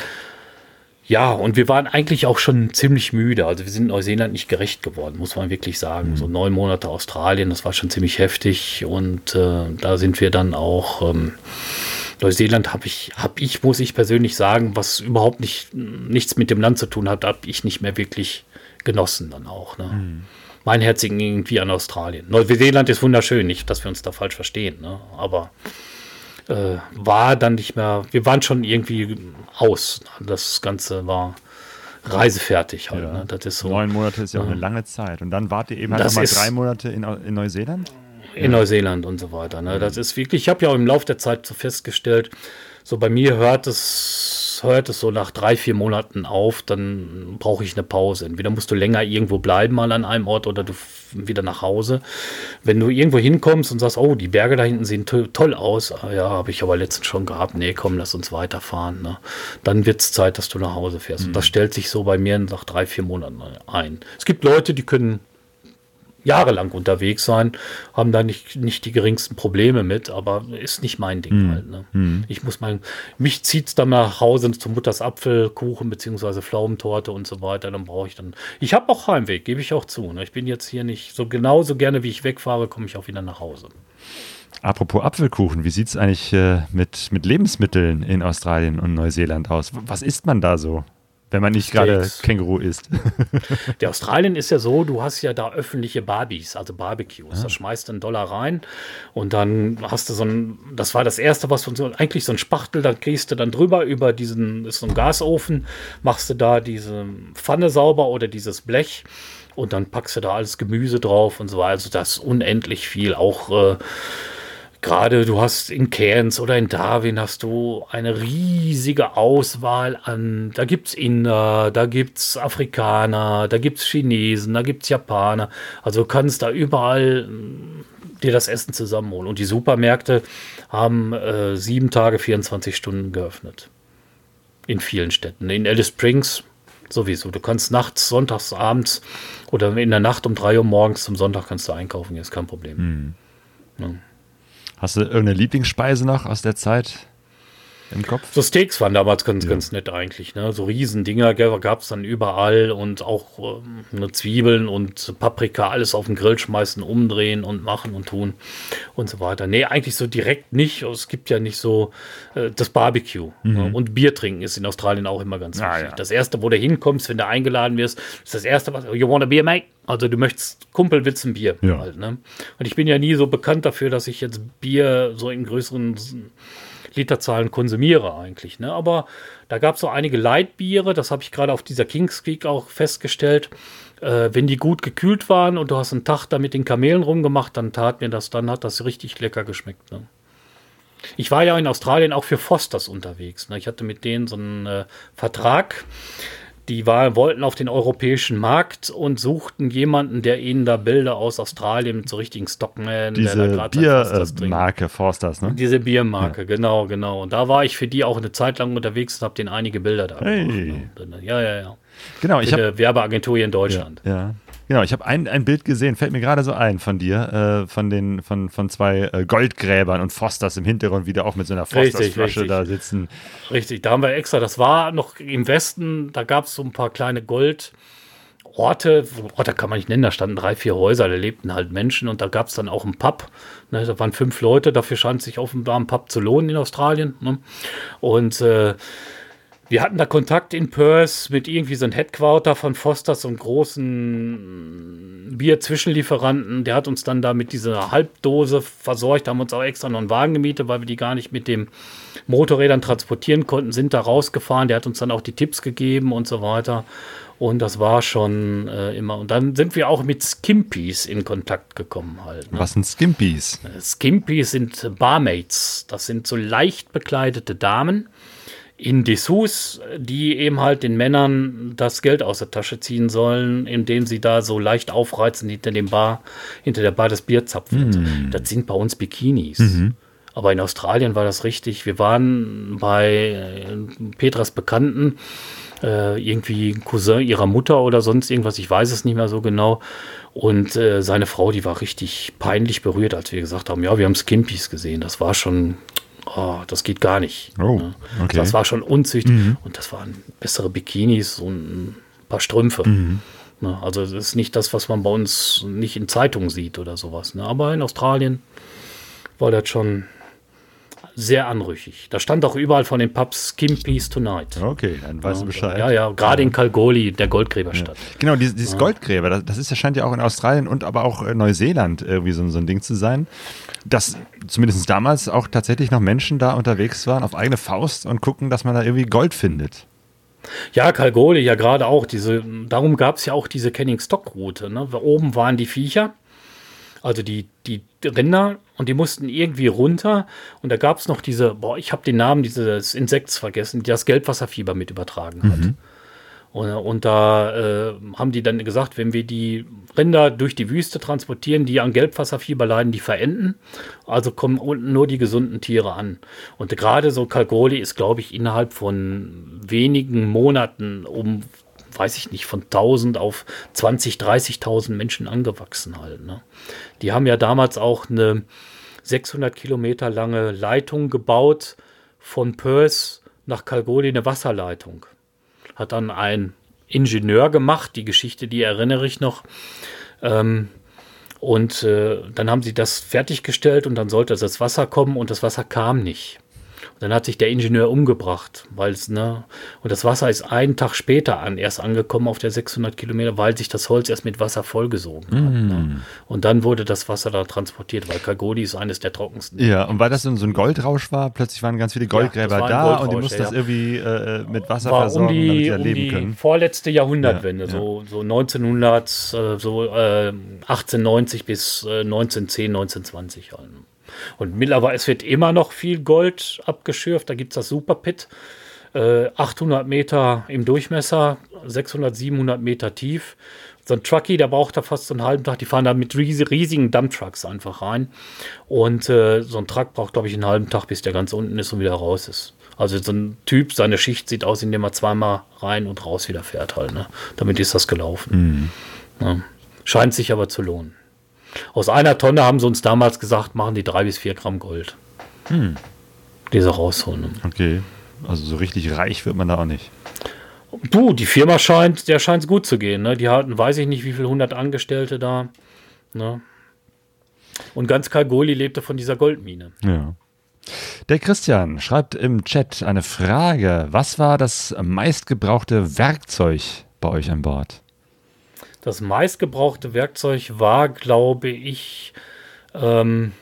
ja, und wir waren eigentlich auch schon ziemlich müde. Also wir sind Neuseeland nicht gerecht geworden, muss man wirklich sagen. Mhm. So neun Monate Australien, das war schon ziemlich heftig. Und äh, da sind wir dann auch. Ähm, Neuseeland habe ich, habe ich, muss ich persönlich sagen, was überhaupt nicht nichts mit dem Land zu tun hat, habe ich nicht mehr wirklich genossen dann auch. Ne? Mhm. Mein Herz ging irgendwie an Australien. Neuseeland ist wunderschön, nicht, dass wir uns da falsch verstehen, ne? aber äh, war dann nicht mehr, wir waren schon irgendwie aus. Das Ganze war reisefertig halt. Ja. Ne? Das ist so, Neun Monate ist ja auch eine lange Zeit. Und dann wart ihr eben halt nochmal drei Monate in, in Neuseeland? In ja. Neuseeland und so weiter. Ne? Das ist wirklich, ich habe ja auch im Laufe der Zeit so festgestellt, so bei mir hört es, hört es so nach drei, vier Monaten auf, dann brauche ich eine Pause. Entweder musst du länger irgendwo bleiben mal an einem Ort oder du wieder nach Hause. Wenn du irgendwo hinkommst und sagst, oh, die Berge da hinten sehen to toll aus, ah, ja, habe ich aber letztens schon gehabt, nee, komm, lass uns weiterfahren. Ne? Dann wird es Zeit, dass du nach Hause fährst. Mhm. Und das stellt sich so bei mir nach drei, vier Monaten ein. Es gibt Leute, die können jahrelang unterwegs sein, haben da nicht, nicht die geringsten Probleme mit, aber ist nicht mein Ding mm. halt. Ne? Mm. Ich muss mein, mich zieht es dann nach Hause zum Mutters Apfelkuchen beziehungsweise Pflaumentorte und so weiter, dann brauche ich dann, ich habe auch Heimweg, gebe ich auch zu. Ne? Ich bin jetzt hier nicht so genauso gerne, wie ich wegfahre, komme ich auch wieder nach Hause. Apropos Apfelkuchen, wie sieht es eigentlich äh, mit, mit Lebensmitteln in Australien und Neuseeland aus? Was isst man da so? Wenn man nicht gerade Känguru isst. Der Australien ist ja so, du hast ja da öffentliche Barbies, also Barbecues. Ah. Da schmeißt du einen Dollar rein und dann hast du so ein, das war das erste, was von so, eigentlich so ein Spachtel, da kriegst du dann drüber über diesen, ist so ein Gasofen, machst du da diese Pfanne sauber oder dieses Blech und dann packst du da alles Gemüse drauf und so. Also das ist unendlich viel. Auch äh, Gerade du hast in Cairns oder in Darwin hast du eine riesige Auswahl an, da gibt es Inder, da gibt es Afrikaner, da gibt es Chinesen, da gibt es Japaner. Also du kannst da überall mm, dir das Essen zusammenholen. Und die Supermärkte haben äh, sieben Tage, 24 Stunden geöffnet. In vielen Städten. In Alice Springs sowieso. Du kannst nachts, sonntags, abends oder in der Nacht um drei Uhr morgens zum Sonntag kannst du einkaufen, ist kein Problem. Hm. Ja. Hast du irgendeine Lieblingsspeise noch aus der Zeit im Kopf? So Steaks waren damals ganz, ja. ganz nett eigentlich. Ne? So Riesendinger gab es dann überall und auch äh, ne, Zwiebeln und Paprika, alles auf den Grill schmeißen, umdrehen und machen und tun und so weiter. Nee, eigentlich so direkt nicht. Es gibt ja nicht so äh, das Barbecue. Mhm. Ne? Und Bier trinken ist in Australien auch immer ganz ah, wichtig. Ja. Das erste, wo du hinkommst, wenn du eingeladen wirst, ist das erste, was, you want a beer, mate? Also du möchtest Kumpelwitzen Bier ja. halt, ne? Und ich bin ja nie so bekannt dafür, dass ich jetzt Bier so in größeren Literzahlen konsumiere eigentlich. Ne? Aber da gab es so einige Leitbiere, das habe ich gerade auf dieser Kings Creek auch festgestellt. Äh, wenn die gut gekühlt waren und du hast einen Tag da mit den Kamelen rumgemacht, dann tat mir das, dann hat das richtig lecker geschmeckt. Ne? Ich war ja in Australien auch für Fosters unterwegs. Ne? Ich hatte mit denen so einen äh, Vertrag die war, wollten auf den europäischen Markt und suchten jemanden, der ihnen da Bilder aus Australien mit so richtigen Stockman, Diese der da Biermarke Forsters, ne? Diese Biermarke, ja. genau, genau. Und da war ich für die auch eine Zeit lang unterwegs und habe denen einige Bilder da hey. gemacht. Ne? Ja, ja, ja. Genau, ich habe Werbeagentur hier in Deutschland. Ja, ja. Genau, ich habe ein, ein Bild gesehen, fällt mir gerade so ein von dir, äh, von den von, von zwei äh, Goldgräbern und Fosters im Hintergrund wieder auch mit so einer Fosters-Flasche da sitzen. Richtig, da haben wir extra, das war noch im Westen, da gab es so ein paar kleine Gold. Orte, Orte kann man nicht nennen, da standen drei, vier Häuser, da lebten halt Menschen und da gab es dann auch einen Pub. Ne, da waren fünf Leute, dafür scheint sich offenbar ein Pub zu lohnen in Australien. Ne? Und äh, wir hatten da Kontakt in Perth mit irgendwie so einem Headquarter von Foster, so einem großen Bier-Zwischenlieferanten. Der hat uns dann da mit dieser Halbdose versorgt, haben uns auch extra noch einen Wagen gemietet, weil wir die gar nicht mit dem Motorrädern transportieren konnten, sind da rausgefahren. Der hat uns dann auch die Tipps gegeben und so weiter. Und das war schon äh, immer. Und dann sind wir auch mit Skimpies in Kontakt gekommen halt. Ne? Was sind Skimpies? Skimpies sind Barmaids. Das sind so leicht bekleidete Damen in Dessous, die eben halt den Männern das Geld aus der Tasche ziehen sollen, indem sie da so leicht aufreizen hinter dem Bar, hinter der Bar das Bier zapfen. Mm. Das sind bei uns Bikinis. Mhm. Aber in Australien war das richtig. Wir waren bei äh, Petras Bekannten, äh, irgendwie Cousin ihrer Mutter oder sonst irgendwas, ich weiß es nicht mehr so genau. Und äh, seine Frau, die war richtig peinlich berührt, als wir gesagt haben, ja, wir haben Skimpies gesehen. Das war schon oh, das geht gar nicht. Oh, ne? okay. Das war schon unzüchtig. Mhm. Und das waren bessere Bikinis und ein paar Strümpfe. Mhm. Ne? Also das ist nicht das, was man bei uns nicht in Zeitungen sieht oder sowas. Ne? Aber in Australien war das schon sehr anrüchig. Da stand auch überall von den Pubs Skim Peace Tonight. Okay, dann weißt du Bescheid. Ja, ja, gerade in Kalgoorlie, der Goldgräberstadt. Ja. Genau, dieses, dieses. Goldgräber, das, das ist, scheint ja auch in Australien und aber auch in Neuseeland irgendwie so, so ein Ding zu sein dass zumindest damals auch tatsächlich noch Menschen da unterwegs waren auf eigene Faust und gucken, dass man da irgendwie Gold findet. Ja, Kalgoorlie ja gerade auch. Diese, darum gab es ja auch diese Canning-Stock-Route. Ne? Oben waren die Viecher, also die, die Rinder, und die mussten irgendwie runter. Und da gab es noch diese, boah, ich habe den Namen dieses Insekts vergessen, die das Gelbwasserfieber mit übertragen hat. Mhm. Und, und da äh, haben die dann gesagt, wenn wir die Rinder durch die Wüste transportieren, die an Gelbwasserfieber leiden, die verenden. Also kommen unten nur die gesunden Tiere an. Und gerade so Kalgoli ist, glaube ich, innerhalb von wenigen Monaten um, weiß ich nicht, von 1000 auf 20, 30.000 Menschen angewachsen halt. Ne? Die haben ja damals auch eine 600 Kilometer lange Leitung gebaut von Perth nach Kalgoli, eine Wasserleitung hat dann ein Ingenieur gemacht. Die Geschichte, die erinnere ich noch. Ähm, und äh, dann haben sie das fertiggestellt und dann sollte das Wasser kommen und das Wasser kam nicht. Dann hat sich der Ingenieur umgebracht, weil es, ne, und das Wasser ist einen Tag später an, erst angekommen auf der 600 Kilometer, weil sich das Holz erst mit Wasser vollgesogen mm. hat. Ne? Und dann wurde das Wasser da transportiert, weil Kagodi ist eines der trockensten. Ja, und weil das so ein Goldrausch war, plötzlich waren ganz viele Goldgräber ja, da und die mussten ja. das irgendwie äh, mit Wasser war versorgen, um die, damit sie um leben die können. vorletzte Jahrhundertwende, ja, so, so 1900, äh, so äh, 1890 bis 1910, äh, 1920 halt. Und mittlerweile, es wird immer noch viel Gold abgeschürft. Da gibt es das Superpit. Äh, 800 Meter im Durchmesser, 600, 700 Meter tief. So ein Truckie, der braucht da fast so einen halben Tag. Die fahren da mit riesigen Dumptrucks einfach rein. Und äh, so ein Truck braucht, glaube ich, einen halben Tag, bis der ganz unten ist und wieder raus ist. Also so ein Typ, seine Schicht sieht aus, indem er zweimal rein und raus wieder fährt halt. Ne? Damit ist das gelaufen. Mhm. Ja. Scheint sich aber zu lohnen. Aus einer Tonne haben sie uns damals gesagt, machen die drei bis vier Gramm Gold. Hm. Die sie rausholen. Okay. Also so richtig reich wird man da auch nicht. Du, die Firma scheint, der scheint es gut zu gehen. Ne? Die hatten, weiß ich nicht, wie viele hundert Angestellte da. Ne? Und ganz Kalgoli lebte von dieser Goldmine. Ja. Der Christian schreibt im Chat eine Frage. Was war das meistgebrauchte Werkzeug bei euch an Bord? Das meistgebrauchte Werkzeug war, glaube ich, ähm,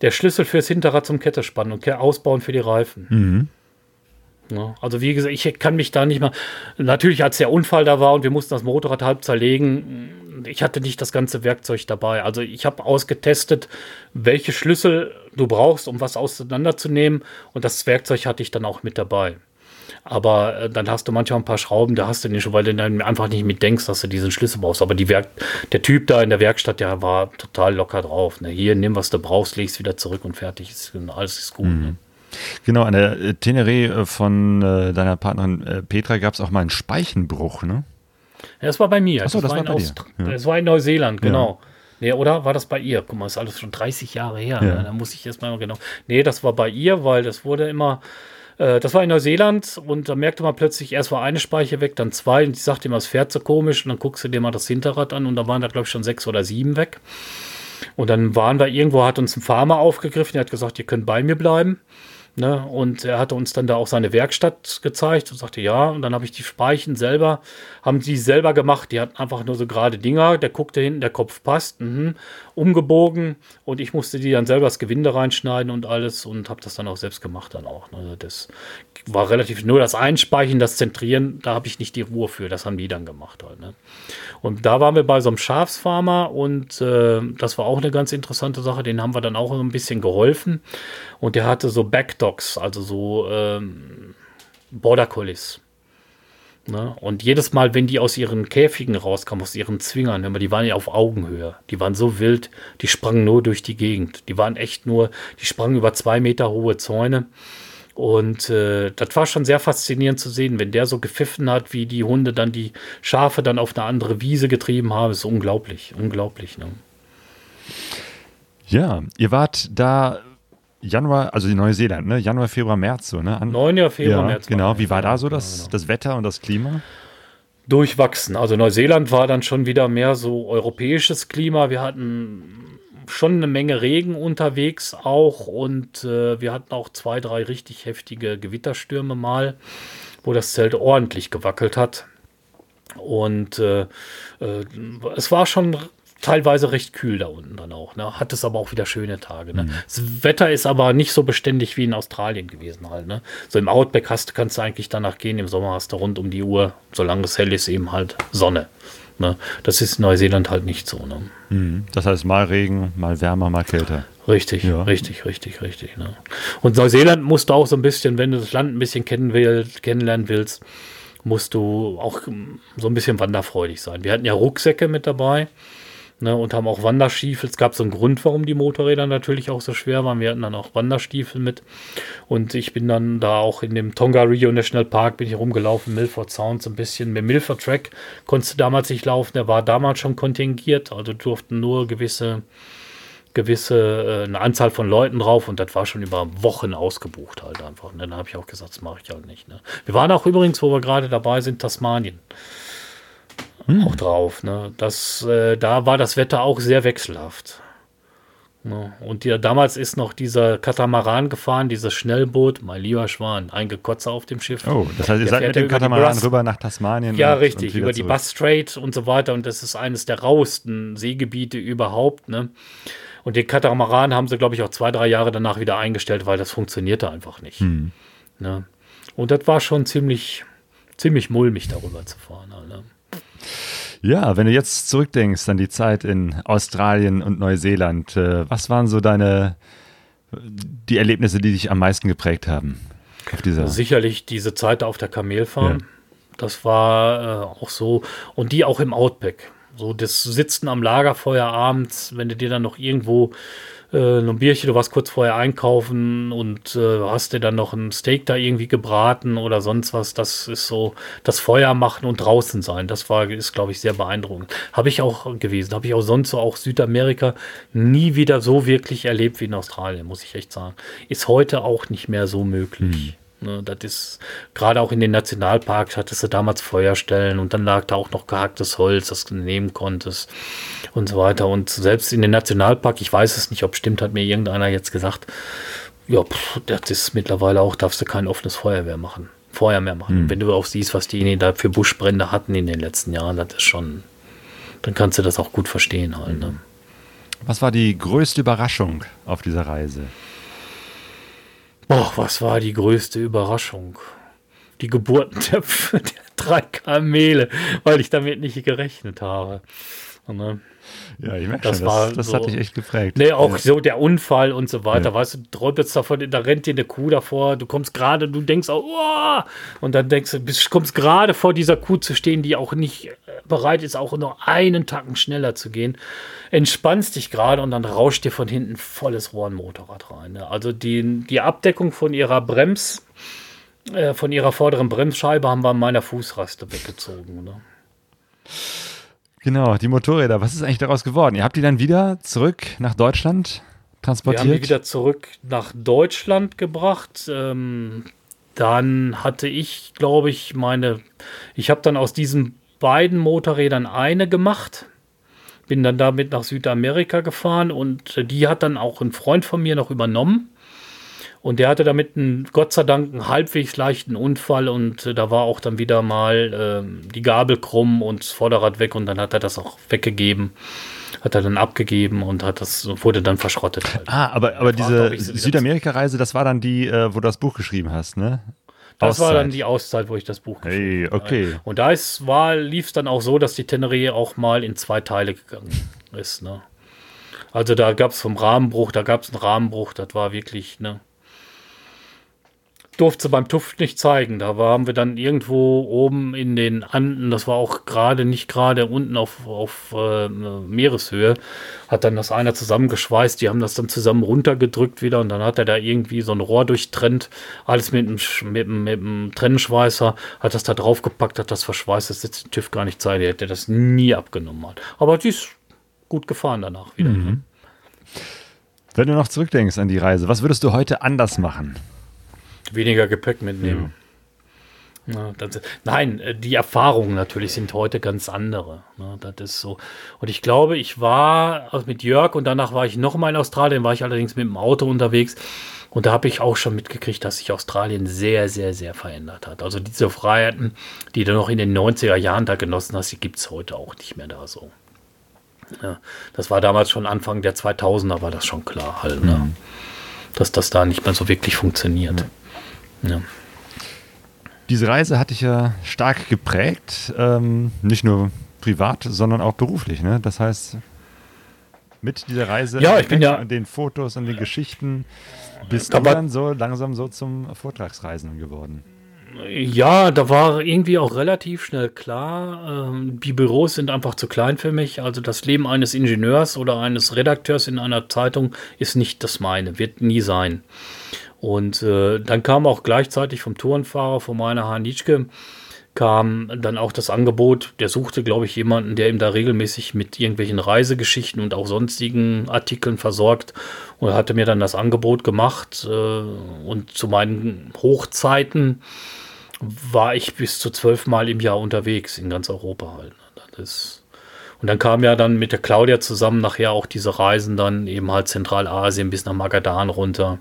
der Schlüssel fürs Hinterrad zum Kettespannen und Ausbauen für die Reifen. Mhm. Ja, also wie gesagt, ich kann mich da nicht mal. Natürlich, als der Unfall da war und wir mussten das Motorrad halb zerlegen, ich hatte nicht das ganze Werkzeug dabei. Also ich habe ausgetestet, welche Schlüssel du brauchst, um was auseinanderzunehmen. Und das Werkzeug hatte ich dann auch mit dabei. Aber äh, dann hast du manchmal ein paar Schrauben, da hast du nicht schon, weil du dann einfach nicht mitdenkst, dass du diesen Schlüssel brauchst. Aber die Werk der Typ da in der Werkstatt, der war total locker drauf. Ne? Hier, nimm, was du brauchst, legst wieder zurück und fertig. Ist, alles ist gut. Mhm. Ne? Genau, an der äh, Teneré äh, von äh, deiner Partnerin äh, Petra gab es auch mal einen Speichenbruch, ne? Ja, das war bei mir. Achso, das, das, war, war in ja. das war in Neuseeland, genau. Ja. Nee, oder war das bei ihr? Guck mal, ist alles schon 30 Jahre her. Ja. Ne? Da muss ich jetzt mal genau. Nee, das war bei ihr, weil das wurde immer das war in Neuseeland und da merkte man plötzlich, erst war eine Speiche weg, dann zwei und ich sagte immer, es fährt so komisch und dann guckst du dir mal das Hinterrad an und da waren da, glaube ich, schon sechs oder sieben weg. Und dann waren wir irgendwo, hat uns ein Farmer aufgegriffen, der hat gesagt, ihr könnt bei mir bleiben. Ne? Und er hatte uns dann da auch seine Werkstatt gezeigt und sagte, ja, und dann habe ich die Speichen selber, haben die selber gemacht. Die hatten einfach nur so gerade Dinger, der guckte hinten, der Kopf passt, mh, umgebogen und ich musste die dann selber das Gewinde reinschneiden und alles und habe das dann auch selbst gemacht dann auch. Also das war relativ, nur das Einspeichen, das Zentrieren, da habe ich nicht die Ruhe für, das haben die dann gemacht halt. Ne? Und da waren wir bei so einem Schafsfarmer und äh, das war auch eine ganz interessante Sache, den haben wir dann auch ein bisschen geholfen und der hatte so Backdogs, also so ähm, Border Collies. Ne? Und jedes Mal, wenn die aus ihren Käfigen rauskamen, aus ihren Zwingern, die waren ja auf Augenhöhe, die waren so wild, die sprangen nur durch die Gegend. Die waren echt nur, die sprangen über zwei Meter hohe Zäune. Und äh, das war schon sehr faszinierend zu sehen, wenn der so gepfiffen hat, wie die Hunde dann die Schafe dann auf eine andere Wiese getrieben haben. Ist unglaublich, unglaublich. Ne? Ja, ihr wart da Januar, also die Neuseeland, ne? Januar, Februar, März so, ne? An 9. Februar, ja, März. Genau, wie war da so das, genau. das Wetter und das Klima? Durchwachsen. Also Neuseeland war dann schon wieder mehr so europäisches Klima. Wir hatten schon eine Menge Regen unterwegs auch und äh, wir hatten auch zwei, drei richtig heftige Gewitterstürme mal, wo das Zelt ordentlich gewackelt hat. Und äh, äh, es war schon teilweise recht kühl da unten dann auch. Ne? Hat es aber auch wieder schöne Tage. Ne? Mhm. Das Wetter ist aber nicht so beständig wie in Australien gewesen halt. Ne? So im Outback hast, kannst du eigentlich danach gehen. Im Sommer hast du rund um die Uhr, solange es hell ist, eben halt Sonne. Ne? Das ist in Neuseeland halt nicht so. Ne? Mhm. Das heißt mal Regen, mal wärmer, mal kälter. Richtig, ja. richtig, richtig, richtig. Ne? Und Neuseeland musst du auch so ein bisschen, wenn du das Land ein bisschen kennen will, kennenlernen willst, musst du auch so ein bisschen wanderfreudig sein. Wir hatten ja Rucksäcke mit dabei ne, und haben auch Wanderstiefel. Es gab so einen Grund, warum die Motorräder natürlich auch so schwer waren. Wir hatten dann auch Wanderstiefel mit. Und ich bin dann da auch in dem Tonga Rio National Park bin ich rumgelaufen, Milford Sound so ein bisschen. Mit Milford Track konntest du damals nicht laufen. Der war damals schon kontingiert. Also durften nur gewisse gewisse äh, eine Anzahl von Leuten drauf und das war schon über Wochen ausgebucht halt einfach. Und dann habe ich auch gesagt, das mache ich halt nicht. Ne? Wir waren auch übrigens, wo wir gerade dabei sind, Tasmanien hm. auch drauf. Ne? Das, äh, da war das Wetter auch sehr wechselhaft. Ne? Und die, damals ist noch dieser Katamaran gefahren, dieses Schnellboot, mein lieber Schwan, ein Gekotzer auf dem Schiff. Oh, das heißt, ihr seid mit dem Katamaran rüber nach Tasmanien? Ja, und, richtig, und über die Bass Strait und so weiter. Und das ist eines der rauesten Seegebiete überhaupt. Ne? Und den Katamaran haben sie, glaube ich, auch zwei, drei Jahre danach wieder eingestellt, weil das funktionierte einfach nicht. Hm. Ne? Und das war schon ziemlich, ziemlich mulmig, darüber zu fahren. Ja, wenn du jetzt zurückdenkst an die Zeit in Australien und Neuseeland, äh, was waren so deine die Erlebnisse, die dich am meisten geprägt haben? Auf dieser Sicherlich diese Zeit auf der Kamelfarm. Ja. Das war äh, auch so. Und die auch im Outback. So das Sitzen am Lagerfeuer abends, wenn du dir dann noch irgendwo äh, ein Bierchen, du warst kurz vorher einkaufen und äh, hast dir dann noch ein Steak da irgendwie gebraten oder sonst was. Das ist so das Feuer machen und draußen sein. Das war, ist, glaube ich, sehr beeindruckend. Habe ich auch gewesen. Habe ich auch sonst so auch Südamerika nie wieder so wirklich erlebt wie in Australien, muss ich echt sagen. Ist heute auch nicht mehr so möglich. Hm. Ne, das ist gerade auch in den Nationalparks hattest du damals Feuerstellen und dann lag da auch noch gehacktes Holz, das du nehmen konntest und so weiter. Und selbst in den Nationalpark, ich weiß es nicht, ob stimmt, hat mir irgendeiner jetzt gesagt, ja, pff, das ist mittlerweile auch, darfst du kein offenes Feuerwehr machen, Feuer mehr machen. Mhm. Wenn du auch siehst, was diejenigen da für Buschbrände hatten in den letzten Jahren, das ist schon, dann kannst du das auch gut verstehen halt. Ne? Was war die größte Überraschung auf dieser Reise? Boah, was war die größte Überraschung? Die Geburten der, drei Kamele, weil ich damit nicht gerechnet habe. Ne? Ja, ich merke das schon, war das, das so, hat dich echt geprägt. Nee, auch ja. so der Unfall und so weiter. Ja. Weißt du, du träumst davon, da rennt dir eine Kuh davor, du kommst gerade, du denkst auch, oh! und dann denkst du, bist, kommst gerade vor dieser Kuh zu stehen, die auch nicht äh, bereit ist, auch nur einen Tacken schneller zu gehen. Entspannst dich gerade und dann rauscht dir von hinten volles Rohr ein Motorrad rein. Ne? Also die, die Abdeckung von ihrer Brems, äh, von ihrer vorderen Bremsscheibe haben wir an meiner Fußraste weggezogen. Ne? Genau, die Motorräder. Was ist eigentlich daraus geworden? Ihr habt die dann wieder zurück nach Deutschland transportiert? Wir haben die wieder zurück nach Deutschland gebracht. Ähm, dann hatte ich, glaube ich, meine, ich habe dann aus diesen beiden Motorrädern eine gemacht. Bin dann damit nach Südamerika gefahren und die hat dann auch ein Freund von mir noch übernommen. Und der hatte damit einen, Gott sei Dank, einen halbwegs leichten Unfall und äh, da war auch dann wieder mal äh, die Gabel krumm und das Vorderrad weg und dann hat er das auch weggegeben. Hat er dann abgegeben und hat das wurde dann verschrottet. Halt. Ah, aber, aber diese Südamerika-Reise, das war dann die, äh, wo du das Buch geschrieben hast, ne? Das Auszeit. war dann die Auszeit, wo ich das Buch geschrieben habe. Hey, okay. Und da lief es dann auch so, dass die Teneré auch mal in zwei Teile gegangen ist. Ne? Also da gab es vom Rahmenbruch, da gab es einen Rahmenbruch, das war wirklich, ne? Durfte beim TÜV nicht zeigen. Da waren wir dann irgendwo oben in den Anden, das war auch gerade nicht gerade unten auf, auf äh, Meereshöhe, hat dann das einer zusammengeschweißt, die haben das dann zusammen runtergedrückt wieder und dann hat er da irgendwie so ein Rohr durchtrennt, alles mit einem, mit, mit einem Trennschweißer, hat das da draufgepackt, hat das verschweißt, das sitzt der TÜV gar nicht zeigen, der hätte das nie abgenommen. Hat. Aber die ist gut gefahren danach wieder. Mhm. Wenn du noch zurückdenkst an die Reise, was würdest du heute anders machen? Weniger Gepäck mitnehmen. Ja. Ja, das, nein, äh, die Erfahrungen natürlich sind heute ganz andere. Ne, das ist so. Und ich glaube, ich war mit Jörg und danach war ich noch mal in Australien, war ich allerdings mit dem Auto unterwegs. Und da habe ich auch schon mitgekriegt, dass sich Australien sehr, sehr, sehr verändert hat. Also diese Freiheiten, die du noch in den 90er Jahren da genossen hast, die gibt es heute auch nicht mehr da so. Ja, das war damals schon Anfang der 2000er, war das schon klar halt, ne? Mhm. dass das da nicht mehr so wirklich funktioniert. Mhm. Ja. Diese Reise hat dich ja stark geprägt, ähm, nicht nur privat, sondern auch beruflich. Ne? Das heißt, mit dieser Reise, ja, ich bin ja an den Fotos und den Geschichten, bist du dann so langsam so zum Vortragsreisenden geworden. Ja, da war irgendwie auch relativ schnell klar, ähm, die Büros sind einfach zu klein für mich. Also das Leben eines Ingenieurs oder eines Redakteurs in einer Zeitung ist nicht das meine, wird nie sein. Und äh, dann kam auch gleichzeitig vom Tourenfahrer, von meiner Hanitschke, kam dann auch das Angebot, der suchte, glaube ich, jemanden, der ihm da regelmäßig mit irgendwelchen Reisegeschichten und auch sonstigen Artikeln versorgt. Und hatte mir dann das Angebot gemacht. Äh, und zu meinen Hochzeiten war ich bis zu zwölf Mal im Jahr unterwegs in ganz Europa halt. Das und dann kam ja dann mit der Claudia zusammen nachher auch diese Reisen dann eben halt Zentralasien bis nach Magadan runter.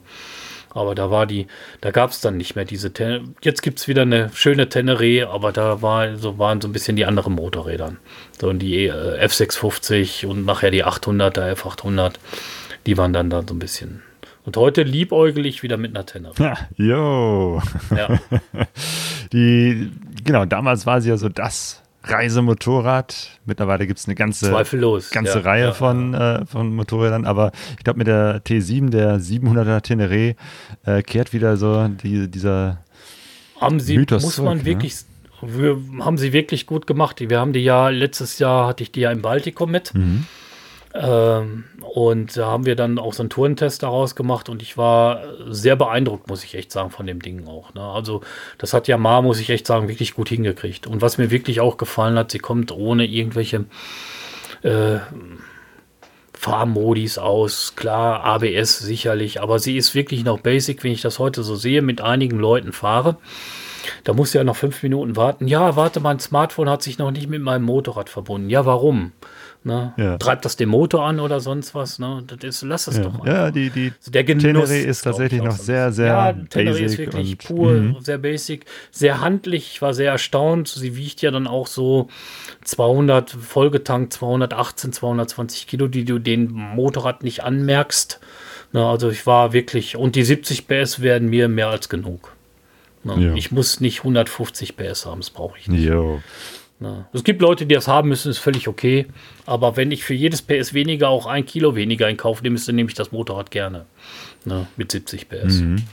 Aber da war die, da gab es dann nicht mehr diese. Ten Jetzt gibt es wieder eine schöne Teneré, aber da war, so waren so ein bisschen die anderen Motorräder. So die äh, F650 und nachher die 800er, F800. Die waren dann da so ein bisschen. Und heute liebäugel ich wieder mit einer Teneré. Ja, jo. Ja. die, genau, damals war sie ja so das Reisemotorrad. Mittlerweile gibt es eine ganze, Zweifellos, ganze ja, Reihe ja, von, ja. Äh, von Motorrädern, aber ich glaube, mit der T7, der 700er Teneré, äh, kehrt wieder so die, dieser haben sie, Mythos muss man zurück, ne? wirklich, ne? wir, haben sie wirklich gut gemacht. Wir haben die ja, letztes Jahr hatte ich die ja im Baltikum mit. Mhm. Ähm, und da haben wir dann auch so einen Tourentest daraus gemacht und ich war sehr beeindruckt, muss ich echt sagen, von dem Ding auch. Ne? Also das hat Yamaha, muss ich echt sagen, wirklich gut hingekriegt. Und was mir wirklich auch gefallen hat, sie kommt ohne irgendwelche äh, Fahrmodis aus. Klar, ABS sicherlich, aber sie ist wirklich noch basic, wenn ich das heute so sehe, mit einigen Leuten fahre. Da muss ja noch fünf Minuten warten. Ja, warte, mein Smartphone hat sich noch nicht mit meinem Motorrad verbunden. Ja, warum? Ne? Ja. Treibt das den Motor an oder sonst was? Ne? Das ist, lass es ja. doch mal. Ja, die, die also der Genuss Tenere ist tatsächlich noch sehr, sehr ja, Tenere ist wirklich pur, mhm. sehr basic, sehr handlich. Ich war sehr erstaunt. Sie wiegt ja dann auch so 200 vollgetankt, 218, 220 Kilo, die du den Motorrad nicht anmerkst. Ne? Also ich war wirklich, und die 70 PS werden mir mehr als genug. Ne? Ich muss nicht 150 PS haben, das brauche ich nicht. Jo. Na, es gibt Leute, die das haben müssen, ist völlig okay. Aber wenn ich für jedes PS weniger auch ein Kilo weniger in Kauf nehme, dann nehme ich das Motorrad gerne. Na, mit 70 PS. Mhm.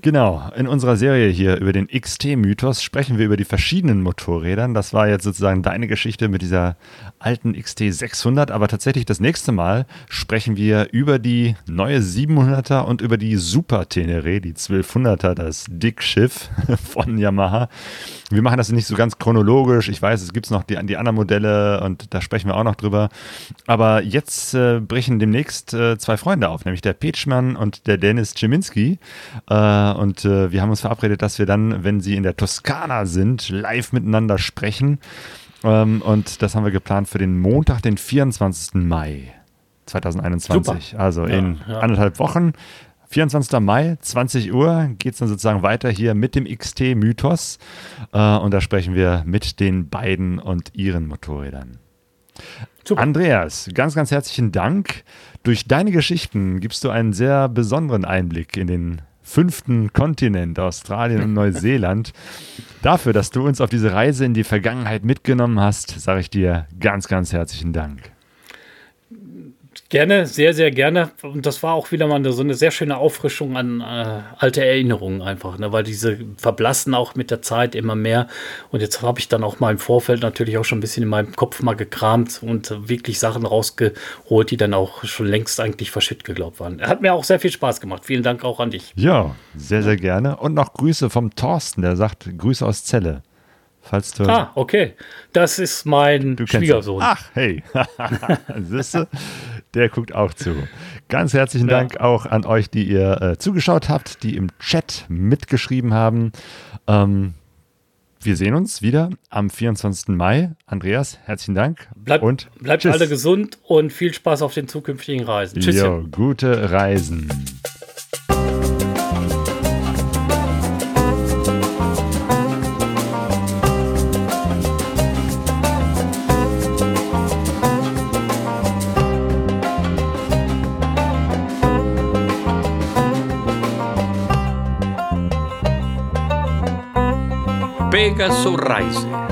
Genau, in unserer Serie hier über den XT-Mythos sprechen wir über die verschiedenen Motorrädern. Das war jetzt sozusagen deine Geschichte mit dieser alten XT 600, aber tatsächlich das nächste Mal sprechen wir über die neue 700er und über die Super Tenere, die 1200er, das Dickschiff von Yamaha. Wir machen das nicht so ganz chronologisch. Ich weiß, es gibt noch die, die anderen Modelle und da sprechen wir auch noch drüber. Aber jetzt äh, brechen demnächst äh, zwei Freunde auf, nämlich der Petschmann und der Dennis Czeminski. Äh, und äh, wir haben uns verabredet, dass wir dann, wenn sie in der Toskana sind, live miteinander sprechen. Ähm, und das haben wir geplant für den Montag, den 24. Mai 2021. Super. Also ja, in ja. anderthalb Wochen. 24. Mai, 20 Uhr, geht es dann sozusagen weiter hier mit dem XT-Mythos. Äh, und da sprechen wir mit den beiden und ihren Motorrädern. Super. Andreas, ganz, ganz herzlichen Dank. Durch deine Geschichten gibst du einen sehr besonderen Einblick in den fünften Kontinent, Australien und Neuseeland. Dafür, dass du uns auf diese Reise in die Vergangenheit mitgenommen hast, sage ich dir ganz, ganz herzlichen Dank. Gerne, sehr, sehr gerne. Und das war auch wieder mal so eine sehr schöne Auffrischung an äh, alte Erinnerungen einfach, ne? weil diese verblassen auch mit der Zeit immer mehr. Und jetzt habe ich dann auch mal im Vorfeld natürlich auch schon ein bisschen in meinem Kopf mal gekramt und wirklich Sachen rausgeholt, die dann auch schon längst eigentlich verschütt geglaubt waren. Hat mir auch sehr viel Spaß gemacht. Vielen Dank auch an dich. Ja, sehr, sehr gerne. Und noch Grüße vom Thorsten, der sagt Grüße aus Celle. Falls du ah, okay. Das ist mein Schwiegersohn. Ach, hey. Siehst du? Der guckt auch zu. Ganz herzlichen ja. Dank auch an euch, die ihr äh, zugeschaut habt, die im Chat mitgeschrieben haben. Ähm, wir sehen uns wieder am 24. Mai. Andreas, herzlichen Dank. Bleibt, und bleibt alle gesund und viel Spaß auf den zukünftigen Reisen. Tschüss. Gute Reisen. Vega Sunrise.